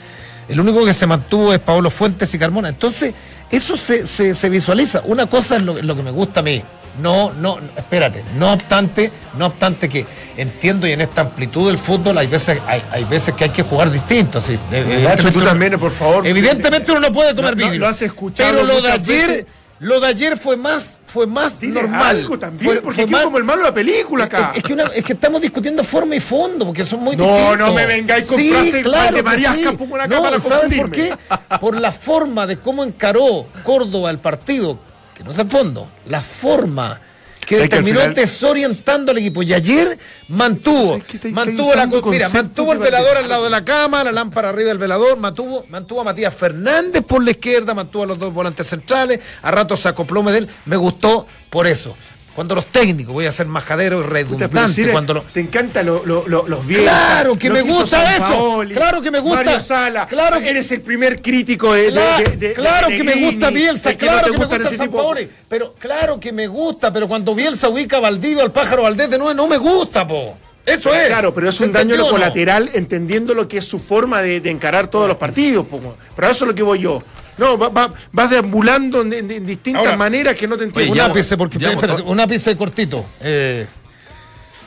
El único que se mantuvo es Pablo Fuentes y Carmona. Entonces, eso se, se- se visualiza. Una cosa es lo, lo que me gusta a mí. No, no, espérate. No obstante, no obstante que entiendo y en esta amplitud del fútbol hay veces, hay, hay veces que hay que jugar distinto. sí. Nacho, tú también, por favor. Evidentemente uno no puede comer No, lo has escuchado Pero lo de ayer, veces. Lo de ayer fue más, fue más Dile normal. algo también, Fue- porque fue más- como el malo de la película acá. es, es que una- es que estamos discutiendo forma y fondo, porque son muy No, distintos. no me vengáis con frases claro de que Mariasca, sí. pongo una No, cámara para ¿saben por qué? Por la forma de cómo encaró Córdoba el partido, que no es el fondo, la forma que ¿Sabes que terminó final- desorientando al equipo. Y ayer mantuvo, ¿Sabes que estáis- mantuvo la, mira, mantuvo el de velador al lado de la cama, la lámpara arriba del velador, mantuvo, mantuvo a Matías Fernández por la izquierda, mantuvo a los dos volantes centrales, a ratos se acopló Medel, me gustó por eso. Cuando los técnicos, voy a ser majadero y redundante, pero si eres- cuando lo- te encantan lo- lo- lo- los Bielsa, Claro que lo me gusta eso. Claro que me gusta. Mario Sala, Claro que- eres el primer crítico de, Claro, de- de- claro de que me gusta Bielsa, de que no claro que me gusta tipo- Sampaoli, pero claro que me gusta, pero cuando Bielsa ubica a Valdivia al pájaro Valdés de nuevo, no me gusta, po. Eso es. Claro, pero es ¿Se un daño entendió o no? colateral entendiendo lo que es su forma de, de encarar todos los partidos. po. Pero eso es lo que voy yo. No, va- va- vas deambulando en, en- en distintas Ahora, maneras que no te entiendo. Un ya- ápice, porque ya- espérate, un ápice cortito. Eh,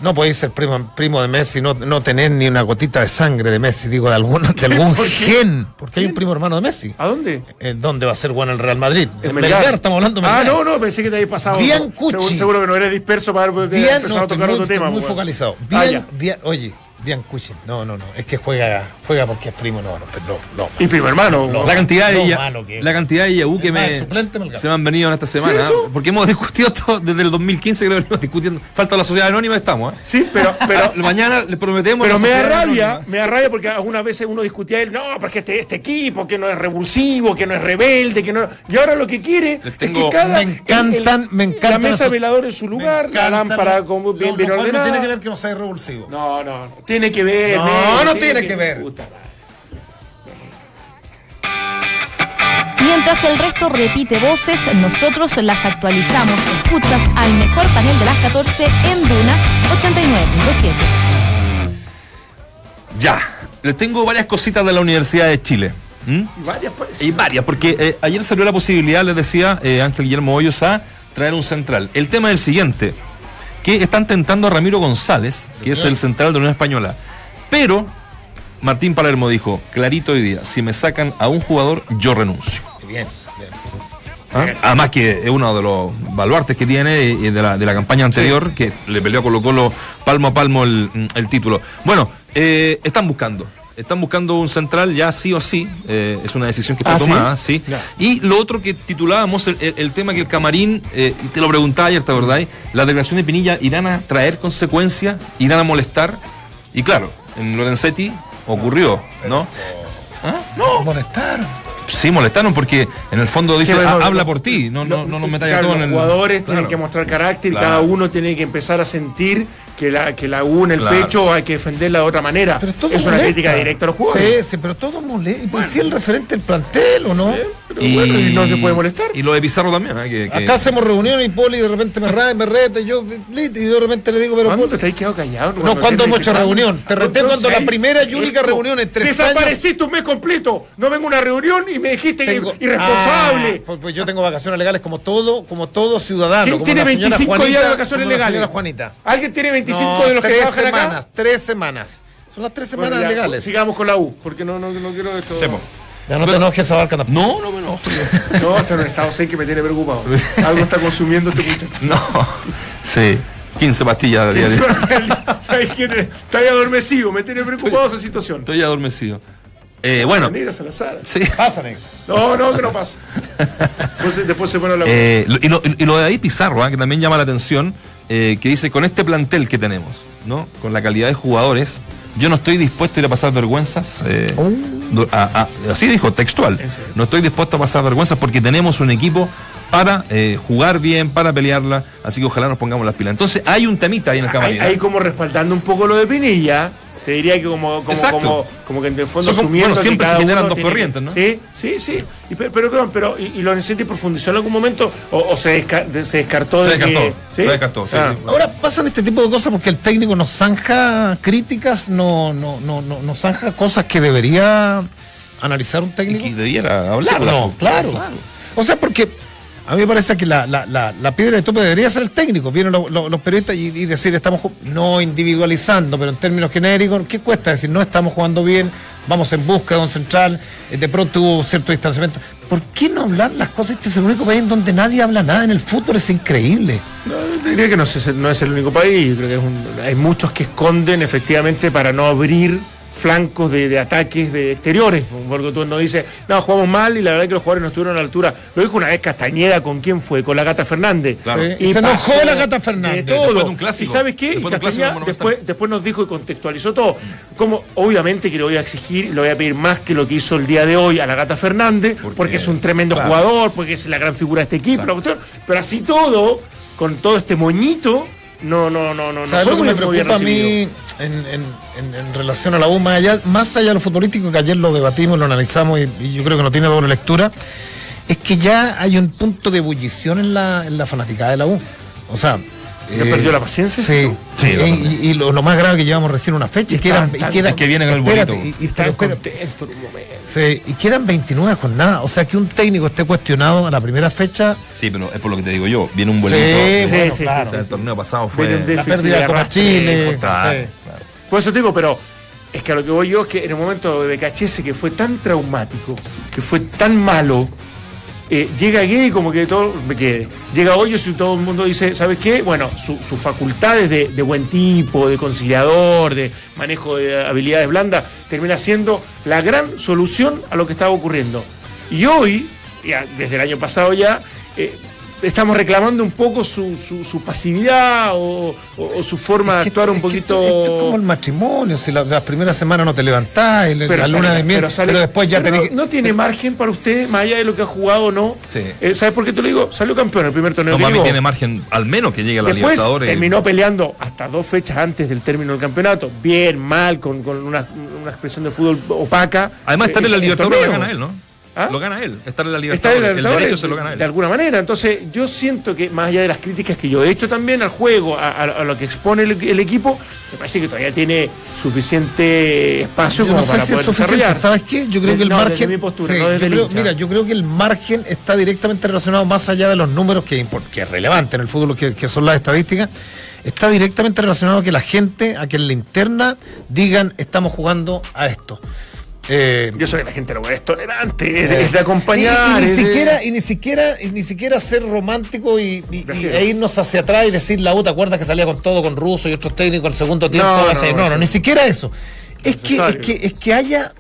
no podéis ser primo, primo de Messi, no, no tener ni una gotita de sangre de Messi, digo, de algún, de algún ¿Por qué? gen. Porque hay un primo hermano de Messi. ¿A dónde? Eh, ¿Dónde va a ser bueno el Real Madrid? En Melgar. Melgar, estamos hablando de Ah, no, no, pensé que te había pasado. Biancucci. Seguro, seguro que no eres disperso para haber Bien, empezado no, a tocar estoy otro muy, tema. muy focalizado. Ah, Bien, ya. bien, oye, bien Cuchin. No, no, no. Es que juega, juega porque es primo, no, no, pero no, no. Y primo hermano. No, La cantidad de que es. la cantidad de Yahoo que me, se me han venido en esta semana, ¿Cierto? porque hemos discutido esto desde el 2015 que lo venimos discutiendo. Falta la sociedad anónima, estamos, ¿eh? Sí, pero, pero, mañana le prometemos pero la me da rabia, anónima. me da rabia porque algunas veces uno discutía él, no, porque este, este equipo que no es revulsivo, que no es rebelde, que no. Y ahora lo que quiere Les es que cada. Me encantan- me encantan La mesa velador en su lugar, la lámpara como bien, bien ordenada. tiene que ver que no sea revulsivo. No, no, no. Tiene que ver. No, negro, no tiene que ver. Puta. Mientras el resto repite voces, nosotros las actualizamos. Escuchas al mejor panel de las 14 en Duna 89.7. Ya, les tengo varias cositas de la Universidad de Chile. ¿Mm? Y varias parecidas. Hay varias, porque eh, ayer salió la posibilidad, les decía eh, Ángel Guillermo Hoyos, a traer un central. El tema es el siguiente, que están tentando a Ramiro González, que es el central de la Unión Española. Pero Martín Palermo dijo, clarito hoy día, si me sacan a un jugador, yo renuncio. Bien, bien. ¿ah? Además que es uno de los baluartes que tiene y de la, de la campaña anterior, que le peleó a Colo Colo palmo a palmo el, el título. Bueno, eh, están buscando. Están buscando un central ya sí o sí, eh, es una decisión que está ¿Ah, sí? tomada, sí. Y lo otro que titulábamos, el, el- el tema que el camarín, eh, y te lo preguntaba ayer, ¿te acordáis? Las declaraciones de Pinilla irán a traer consecuencias, irán a molestar. Y claro, en Lorenzetti ocurrió, ¿no? ¿Ah? No, molestar. Sí, molestaron porque en el fondo dice, Sí, bueno, "Ah, no, habla no, por ti, no, no, no nos metáis a Claro, todos en los el. jugadores tienen que mostrar carácter Claro. cada uno tiene que empezar a sentir que la, que la U en el Claro. pecho hay que defenderla de otra manera. Pero todo es una crítica directa a los jugadores. Sí, sí, pero todo molesta. ¿Y por si el referente del plantel o no? Pero bueno, y no se puede molestar. Y lo de Pizarro también, ¿eh? que, que- Acá hacemos reuniones y Poli de repente me rae, me reta y yo, y de repente le digo, pero ¿Cuándo Poli, te has quedado callado? No, ¿cuándo hemos hecho reunión? Te reté No cuando la primera y única Esto. reunión en tres años. Desapareciste un mes completo. No vengo a una reunión y me dijiste que Tengo- irresponsable. Ah, pues, pues yo tengo vacaciones legales como todo, como todo ciudadano. ¿Quién como tiene la señora 25 Juanita, días de vacaciones legales? Juanita. ¿Alguien tiene 25 No, de los que tres trabajan semanas, acá? tres semanas. Son las tres Bueno, semanas ya, legales. Sigamos con la U, porque no, no, no quiero esto. Sí, po. Ya no te enojes esa barca tampoco. No, no me enojo. No, está en un estado 6 que me tiene preocupado. Algo está consumiendo este muchacho. No. Sí. 15 pastillas de día. Está ahí adormecido, me tiene preocupado esa situación. Estoy adormecido. Eh, bueno. Mira, Salazar. Sí. Pásame. No, no, que no pasa. Después, después se pone a la Eh, y, lo, y lo de ahí Pizarro, ¿ah? que también llama la atención, eh, que dice, con este plantel que tenemos, ¿no? Con la calidad de jugadores, yo no estoy dispuesto a ir a pasar vergüenzas. eh, a- a- así dijo, textual. No estoy dispuesto a pasar vergüenzas porque tenemos un equipo para eh, jugar bien, para pelearla, así que ojalá nos pongamos las pilas. Entonces hay un temita ahí en el camarín. ahí como respaldando un poco lo de Pinilla. Te diría que como, como, Exacto. como, como que en el fondo Son bueno, siempre que se generan dos que- corrientes, ¿no? Sí, sí, sí. Y, pero, pero, pero, pero, ¿y, y Lorenzetti profundizó en algún momento? ¿O, o se, desca- de- se descartó Se de que- descartó, ¿sí? se descartó, sí, Ah. sí. Ahora pasan este tipo de cosas porque el técnico nos zanja críticas, no, no, no, no, nos zanja cosas que debería analizar un técnico. Y debiera hablar. no, claro. O sea, porque a mí me parece que la, la, la, la piedra de tope debería ser el técnico. Vienen los, los- periodistas y, y decir, estamos no individualizando, pero en términos genéricos, ¿qué cuesta decir, no estamos jugando bien, vamos en busca de un central, eh, de pronto hubo cierto distanciamiento? ¿Por qué no hablar las cosas? Este es el único país en donde nadie habla nada. En el fútbol es increíble. No, diría que no es, no es el único país. Yo creo que es un- hay muchos que esconden efectivamente para no abrir flancos de, de ataques de exteriores. Porque tú no dices, no, jugamos mal y la verdad es que los jugadores no estuvieron a la altura. Lo dijo una vez Castañeda con quién fue, con la Gata Fernández. Claro. Sí. Y se enojó la Gata Fernández. De todo. Después de un clásico. ¿Y sabes qué? Después Y de un clásico Castañeda después, después nos dijo y contextualizó todo. Como obviamente que le voy a exigir, le voy a pedir más que lo que hizo el día de hoy a la Gata Fernández, Porque- porque es un tremendo claro. jugador, porque es la gran figura de este equipo. la cuestión. Pero así todo, con todo este moñito, no, no, no, no, ¿Sabes lo que me preocupa a mí en, en- en- en relación a la U, más allá, más allá de lo futbolístico, que ayer lo debatimos, lo analizamos y, y yo creo que no tiene doble lectura, es que ya hay un punto de ebullición en la, en la fanaticada de la U. O sea... ¿Ya perdió la paciencia, Sí, y, lo- y- y lo, lo más grave que llevamos recién una fecha y quedan, y quedan- es que viene con el bolito. y- y- Están contentos sí, y quedan 29 jornadas. O sea que un técnico esté cuestionado a la primera fecha. Sí, pero es por lo que te digo yo. Viene un bolito. Sí, Sí, bueno, sí, claro. O sea, el torneo pasado fue. Viene un La pérdida Chile. Claro. Por eso te digo, pero es que a lo que voy yo es que en el momento de Becachese, que fue tan traumático, que fue tan malo, eh, llega Guede y como que todo me quede. Llega Hoyos y todo el mundo dice, ¿sabes qué? Bueno, su- sus facultades de, buen tipo, de conciliador, de manejo de habilidades blandas, termina siendo la gran solución a lo que estaba ocurriendo. Y hoy, desde el año pasado ya, eh, estamos reclamando un poco su, su- su pasividad o, o- o su forma de Es que actuar esto- un es que poquito... Esto, esto es como el matrimonio, si la- las primeras semanas no te levantás, y la, la sale- luna de miel, pero, sale- después ya pero tenés no, no tiene margen para usted, más allá de lo que ha jugado o no. Sí. Eh, ¿Sabes por qué te lo digo? Salió campeón el primer torneo No, que llegó. tiene margen, al menos que llegue a la Después Libertadores. terminó peleando hasta dos fechas antes del término del campeonato. Bien, mal, con, con una, una expresión de fútbol opaca. Además, estar Eh, en la el Libertadores gana él, ¿no? ¿Ah? Lo gana él. Estar en la la el derecho se lo gana él. De alguna manera. Entonces, yo siento que más allá de las críticas que yo he hecho también al juego, a, a- a lo que expone el, el equipo, me parece que todavía tiene suficiente espacio Yo como no sé para si es poder suficiente. desarrollar. ¿Sabes qué? Yo creo Eh, que el no, desde margen. mi postura, sí, no desde yo el creo- hincha. mira, yo creo que el margen está directamente relacionado más allá de los números, que es relevante en el fútbol, que, que son las estadísticas. Está directamente relacionado a que la gente, a que en la interna digan estamos jugando a esto. Eh, Yo soy que la gente lo es tolerante, es, de- es de acompañar. Y, y ni de- siquiera, y ni siquiera, y ni siquiera ser romántico y, y- y- Prefiero. e irnos hacia atrás y decir la U, ¿te acuerdas que salía con todo, con ruso y otros técnicos al segundo tiempo? No, no, no, no, sí. ni siquiera eso. Es que, es que, es que haya.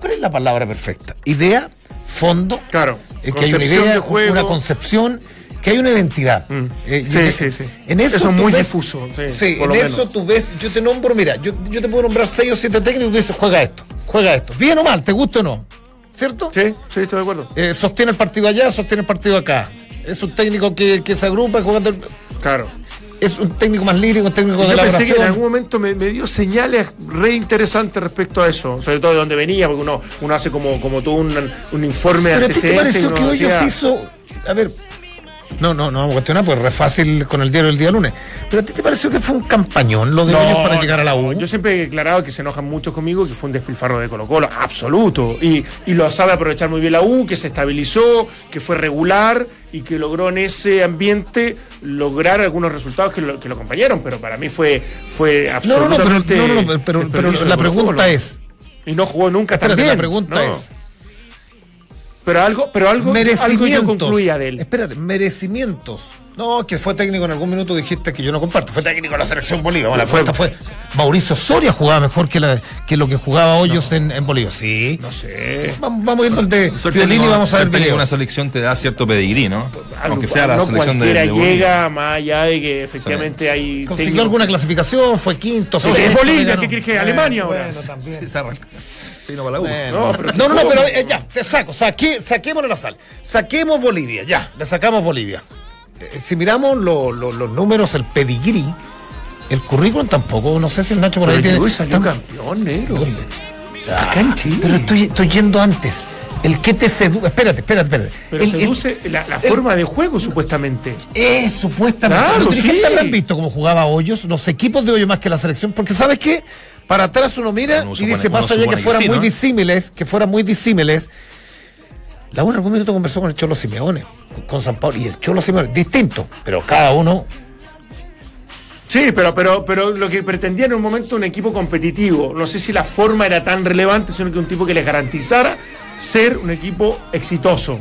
¿Cuál es la palabra perfecta? Idea, fondo. Claro. Es que hay una idea, de juego. una concepción, que hay una identidad. Mm. Eh, Sí, sí, sí. En eso, Eso es muy ves- difuso, sí, en eso menos. tú ves, yo te nombro, mira, yo, yo te puedo nombrar seis o siete técnicos y tú dices, juega esto, juega esto. Bien o mal, te gusta o no. ¿Cierto? Sí, sí, estoy de acuerdo. Eh, sostiene el partido allá, sostiene el partido acá. Es un técnico que, que se agrupa jugando. el- Claro. Es un técnico más lírico, un técnico de Yo pensé que en algún momento me, me dio señales re interesantes respecto a eso, sobre todo de dónde venía, porque uno, uno hace como, como todo un, un informe de Pero a ti te antecedentes. pareció que decía- hizo. A ver. No, no, no vamos a cuestionar, pues re fácil con el diario el día lunes. Pero a ti te pareció que fue un campañón lo de Hoyos para llegar a la U. Yo siempre he declarado que se enojan mucho conmigo, que fue un despilfarro de Colo Colo, absoluto. Y, y lo sabe aprovechar muy bien la U, que se estabilizó, que fue regular y que logró en ese ambiente lograr algunos resultados que lo, que lo acompañaron. Pero para mí fue, fue No, no, no, pero, absolutamente. no, no, pero- la Colo-Colo. pregunta es. Y no jugó nunca Espérate, la pregunta es. Pero algo, pero algo, algo yo Merecimientos. concluía de él. Espérate, merecimientos. No, que fue técnico en algún minuto dijiste que yo no comparto. Fue técnico de la selección Bolivia. Bueno, Fue- fue, fue. Mauricio Soria jugaba mejor que, la, que lo que jugaba Hoyos en, en Bolivia. Sí. No sé. Vamos, vamos a ir donde Piolini técnico- vamos a ver técnico video. una selección te da cierto pedigrí, ¿no? Aunque sea la no selección de, cualquiera de Bolivia. llega, más allá de que efectivamente hay. Consiguió técnicos- alguna clasificación, fue quinto. No, es sexto, Bolivia, ganó. ¿qué crees que es? Bueno, Alemania ahora. bueno, también. Sí, se para la U. Bueno. No, pero No, no, pero eh, ya, te saco, saqué, saquémosle la sal. Saquemos Bolivia, ya, le sacamos Bolivia. Eh, si miramos lo- lo- los números, el pedigrí, el currículum tampoco, no sé si el Nacho por ahí tiene. Uruguay salió campeón, negro. Acá en Chile. Pero estoy, estoy yendo antes. El que te seduce. Espérate, espérate, espérate. Pero El- el- seduce la, la forma de juego, supuestamente. Es supuestamente. Claro, sí. haberlo visto cómo jugaba Hoyos, los equipos de Hoyos más que la selección, porque ¿sabes qué? Para atrás uno mira Uno y supone- dice, pasa ya que que fueran sí, muy ¿no? disímiles, que fueran muy disímiles. La una en algún minuto conversó con el Cholo Simeone, con San Pablo, y el Cholo Simeone, distinto, pero cada uno. Sí, pero, pero, pero lo que pretendía en un momento un equipo competitivo. No sé si la forma era tan relevante, sino que un tipo que les garantizara ser un equipo exitoso,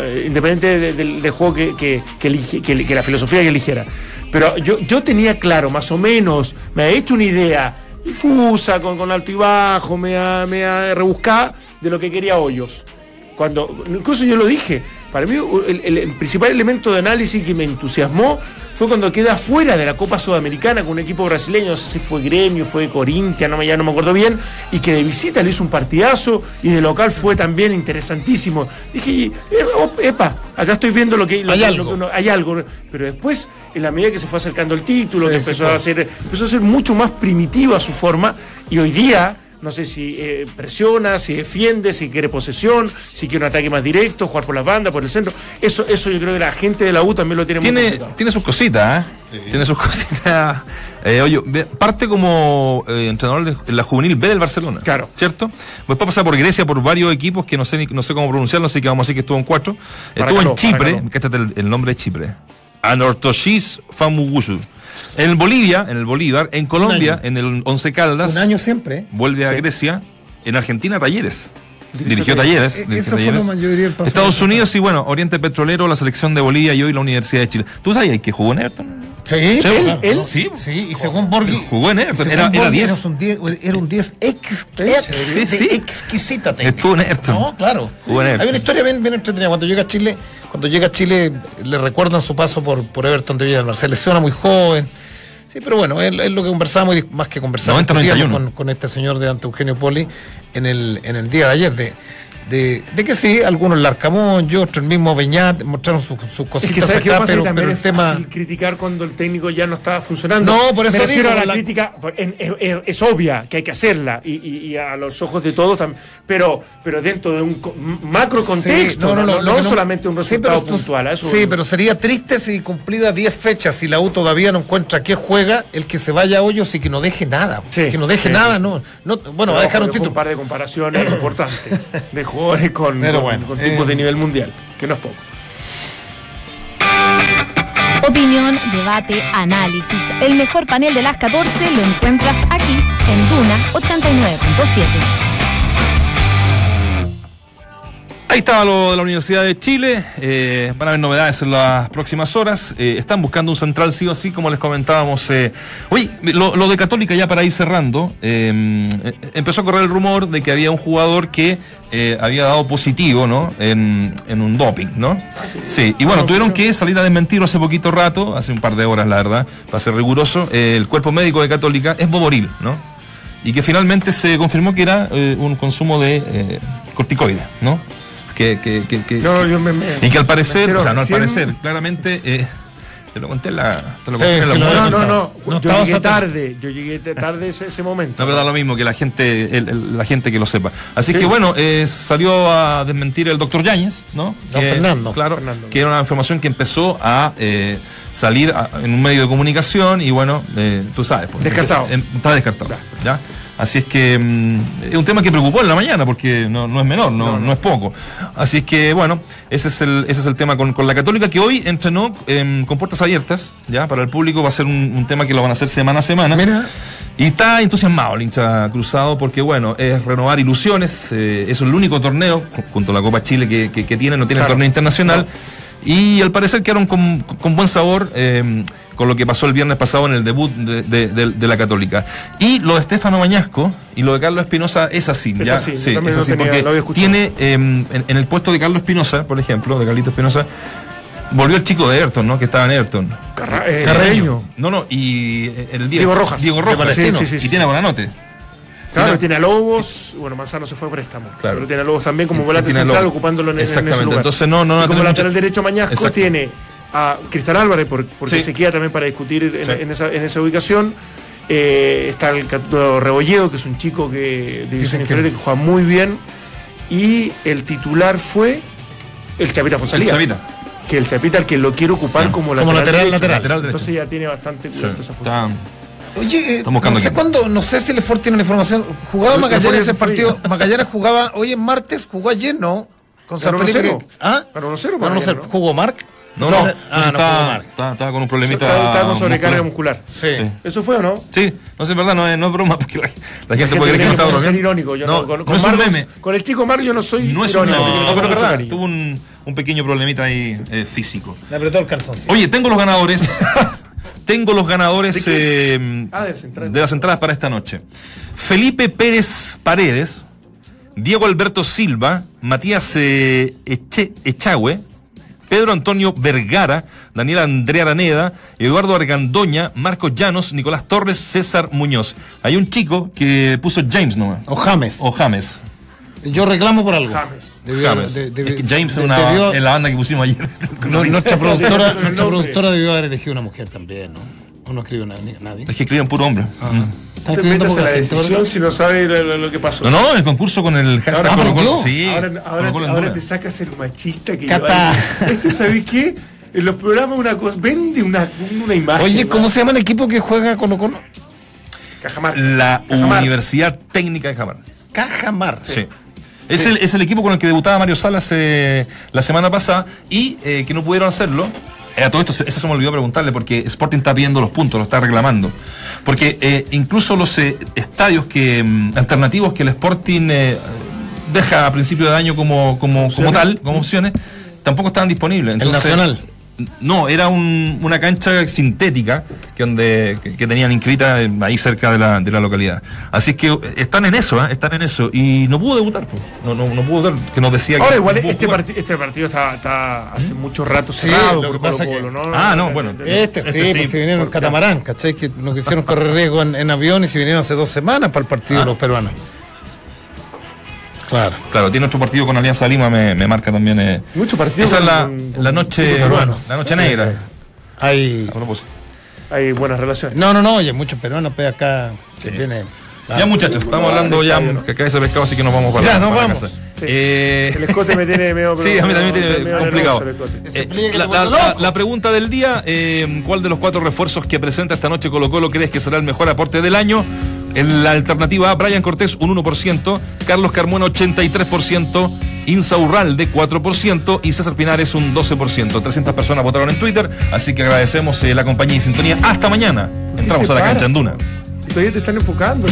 eh, independiente de- del, juego que, que, que elige- que- que la filosofía que eligiera. Pero yo, yo tenía claro, más o menos, me ha hecho una idea difusa, con, con alto y bajo, me ha, rebuscada de lo que quería Hoyos. Cuando, incluso yo lo dije, para mí el, el- el principal elemento de análisis que me entusiasmó fue cuando queda fuera de la Copa Sudamericana con un equipo brasileño, no sé si fue Gremio, fue Corintia, no me, ya no me acuerdo bien, y que de visita le hizo un partidazo y de local fue también interesantísimo. Dije, eh, epa, acá estoy viendo lo que, lo Hay algo. lo que uno- hay algo. Pero después, en la medida que se fue acercando el título, Sí, que sí, empezó claro. a ser, empezó a ser mucho más primitiva su forma, y hoy día no sé si eh, presiona, si defiende, si quiere posesión, si quiere un ataque más directo, jugar por las bandas, por el centro. Eso, eso yo creo que la gente de la U también lo tiene, muy Tiene, complicado. tiene sus cositas, ¿eh? Tiene sus cositas. Eh, oye, parte como eh, entrenador de la juvenil B del Barcelona. Claro. ¿Cierto? Después pasa por Grecia por varios equipos que no sé ni- no sé cómo pronunciarlo, así que vamos a decir que estuvo en cuatro. Estuvo en Chipre, cáchate el, el nombre de Chipre. Anortoshis Famugusu. En Bolivia, en el Bolívar, en Colombia, en el Once Caldas. Un año siempre. Vuelve a Grecia. En Argentina, Talleres. Dirigió Talleres. Eh, dirigió Talleres. Estados Unidos y bueno, Oriente Petrolero, la selección de Bolivia y hoy la Universidad de Chile. ¿Tú sabías que jugó en Everton? Sí, Sí, claro, él- sí. Sí, y según Borghi. Jugó en Everton, era- era Borghi, 10. eras un 10, Era un 10 ex, ex- sí, sí. exquisita técnica. Estuvo en Everton. No, claro. Jugó en. Hay una historia bien, bien entretenida. Cuando llega a Chile, cuando llega a Chile, le recuerdan su paso por, por Everton de Villa del Mar. Se lesiona muy joven. Sí, pero bueno, es, es lo que conversamos, y más que conversamos 90, discutíamos 91. con, con este señor de Ante Eugenio Poli en el, en el día de ayer. De, de, de que sí, algunos Larcamón, yo, otro, el mismo Beñat, mostraron sus, Es cositas que sabes qué acá, pasa pero, que también pero el es tema. fácil criticar cuando el técnico ya no está funcionando. No, por eso Me digo, a la, la- crítica, en- es, es- es obvia que hay que hacerla y, y- y a los ojos de todos también, pero, pero dentro de un macro contexto, Sí, no, no, lo que solamente un sí, resultado pero tú- puntual. eso sí, pero sería triste si cumplida 10 fechas y la U todavía no encuentra qué juega, el que se vaya a hoyos y que no deje nada. Sí, que no deje sí, nada, sí, no, no. Bueno, Pero va a dejar un dejó título. un par de comparaciones importantes de jugadores con, Pero con- bueno, con eh. tipos de nivel mundial, que no es poco. Opinión, debate, análisis. El mejor panel de las 14 lo encuentras aquí en Duna 89.7. Ahí estaba lo de la Universidad de Chile. eh, van a haber novedades en las próximas horas. Eh, están buscando un central sí o sí, como les comentábamos. Eh. Oye, lo, lo de Católica, ya para ir cerrando, eh, empezó a correr el rumor de que había un jugador que había dado positivo, ¿no? En, en un doping, ¿no? Sí, y bueno, tuvieron que salir a desmentirlo hace poquito rato, hace un par de horas, la verdad, para ser riguroso. El cuerpo médico de Católica es Boboril, ¿no? Y que finalmente se confirmó que era un consumo de corticoides, ¿no? Que, que, que, que- No, yo me- me- y que al parecer, me o sea, no al parecer, claramente, eh, te lo conté en la, te lo Sí, conté en la. No, no, no. No yo llegué tarde. Yo llegué tarde ese, ese momento. No, pero da lo mismo que la gente, el- el- la gente que lo sepa. Así Sí. que bueno, eh, salió a desmentir el doctor Yáñez, ¿no? Don Que, Fernando. Claro, Fernando. que era una información que empezó a eh, salir a- en un medio de comunicación y bueno, eh, tú sabes. Pues, Descartado. eh, está descartado. ¿ya? Así es que mm, es un tema que preocupó en la mañana porque no, no es menor, no, no es poco. Así es que bueno, ese es el, ese es el tema con, con la Católica que hoy entrenó em, con puertas abiertas, ya para el público va a ser un, un tema que lo van a hacer semana a semana. Mira. Y está entusiasmado el hincha cruzado porque, bueno, es renovar ilusiones. eh, es el único torneo, ju- junto a la Copa Chile, que, que- que tiene, no tiene Claro. torneo internacional. Y al parecer quedaron con, con buen sabor eh, con lo que pasó el viernes pasado en el debut de, de- de- de la Católica. Y lo de Estefano Mañasco y lo de Carlos Espinosa es así. Es ¿ya? así, Sí, es así, tenía, porque tiene eh, en, en el puesto de Carlos Espinosa, por ejemplo, de Carlito Espinosa, volvió el chico de Everton, ¿no? Que estaba en Everton. Carra- eh, Carreño. No, no, y eh, el Diego Rojas. Diego Rojas. Sí, sí, sí, y tiene Bonanote. Claro, Tiene- tiene a Lobos. Bueno, Manzano se fue a préstamo. Claro. Pero tiene a Lobos también como volante central, ocupándolo en, en ese Exactamente, lugar. entonces no- no Y como lateral mucha- derecho Mañasco Exacto. tiene a Cristal Álvarez, por- porque Sí. se queda también para discutir en, Sí. en esa, en esa ubicación. Eh, está el Catuto Rebolledo, que es un chico que de división inferior que juega muy bien. Y el titular fue el Chapita Fonsalía. Chavita. Que el Chapita el que lo quiere ocupar como Como lateral, lateral, derecho. lateral. Lateral derecho. Entonces ya tiene bastante Sí, cubierto esa función. está- Oye, eh, no sé equipo. cuándo, no sé si el Ford tiene la información. Jugaba Magallanes ese partido. Magallanes jugaba hoy en martes, jugó ayer, ¿no? Con San Felipe. 1-0. que- ¿Ah? Ganó 1-0 Ganó Magallanes, 1-0. ¿no? ¿Jugó Marc? No, no, Ah, no, no estaba, estaba- estaba con un problemita. Está, está con sobrecarga muscular. muscular. Sí. Sí. ¿Eso fue o no? Sí, no sé, es verdad, no es, no es broma, porque la, la gente, puede creer que no ser bromeando. irónico. Yo no, no, con, no con es un meme. Con el chico Mario yo no soy No es un irónico. meme. yo No, pero verdad, tuvo un, un pequeño problemita ahí eh, físico. Le apretó el calzoncito. Oye, tengo los ganadores. tengo los ganadores eh, Ah, de las entradas. de las entradas para esta noche. Felipe Pérez Paredes, Diego Alberto Silva, Matías eh, Eche- Echagüe, Pedro Antonio Vergara, Daniel Andrea Araneda, Eduardo Argandoña, Marcos Llanos, Nicolás Torres, César Muñoz. Hay un chico que puso James nomás. O James. O James. Yo reclamo por algo. James. Debió- James. de- de- Es que James de- una, debió- en la banda que pusimos ayer. no, nuestra productora, nuestra productora debió haber elegido una mujer también, ¿no? O no escribió na- nadie. Es que escriben puro hombre. Ah. Mm. No te metas en poca la decisión si no sabes lo, lo- lo que pasó. No, no, el concurso con el hashtag Ahora Colo Colo. Sí, ahora ahora, Colo Colo en ahora dura. te sacas el machista que Cata. yo- Es que, ¿sabes qué? En los programas una cosa, vende una, una imagen. Oye, ¿cómo ¿no? se llama el equipo que juega Colo Colo? Cajamarca. La Cajamar. Universidad Técnica de Jamar. Cajamar. Sí. Es, el, es el equipo con el que debutaba Mario Salas eh, la semana pasada y eh, que no pudieron hacerlo. Eh, a todo esto, eso se me olvidó preguntarle porque Sporting está pidiendo los puntos, lo está reclamando. Porque eh, incluso los eh, estadios que mm, alternativos que el Sporting eh, deja a principio de año como, como, como tal, como opciones, tampoco estaban disponibles. Entonces, Nacional? No, era un- una cancha sintética que, donde, que, que tenían inscrita ahí cerca de la, de la localidad. Así es que eh, están en eso, ¿eh? están en eso. Y no pudo debutar, pues. no, no, no pudo debutar, que nos decía Ahora que igual no este, jugar. parti- este partido está, está hace mucho rato Sí, cerrado lo por que pasa que- ¿no? Ah, no, bueno. Este, sí, Este sí, pues si vinieron en catamarán, ¿cachai? Que no quisieron correr riesgo en, en avión y se vinieron hace dos semanas para el partido Ah. los peruanos. Claro. Claro, tiene otro partido con Alianza Lima, me, me marca también. eh. Mucho partido Esa es la, la noche, la noche negra. Hay. A propósito. Hay buenas relaciones. No, no, no, oye, muchos peruanos, pero acá se Sí. viene. Ya muchachos, estamos hablando ya que acá ese pescado, así que nos vamos para Ya, la- nos vamos. casa. Sí. Eh, El escote me tiene medio. Sí, a mí también tiene medio complicado. Eh, la, pregunta del día, eh, ¿cuál de los cuatro refuerzos que presenta esta noche Colo Colo crees que será el mejor aporte del año? En la alternativa A, Brian Cortés un 1%, Carlos Carmona 83%, Insa Urralde 4% y César Pinares un 12%. 300 personas votaron en Twitter, así que agradecemos eh, la compañía y sintonía. Hasta mañana. Entramos a la para? cancha en Duna. Si todavía te están enfocando.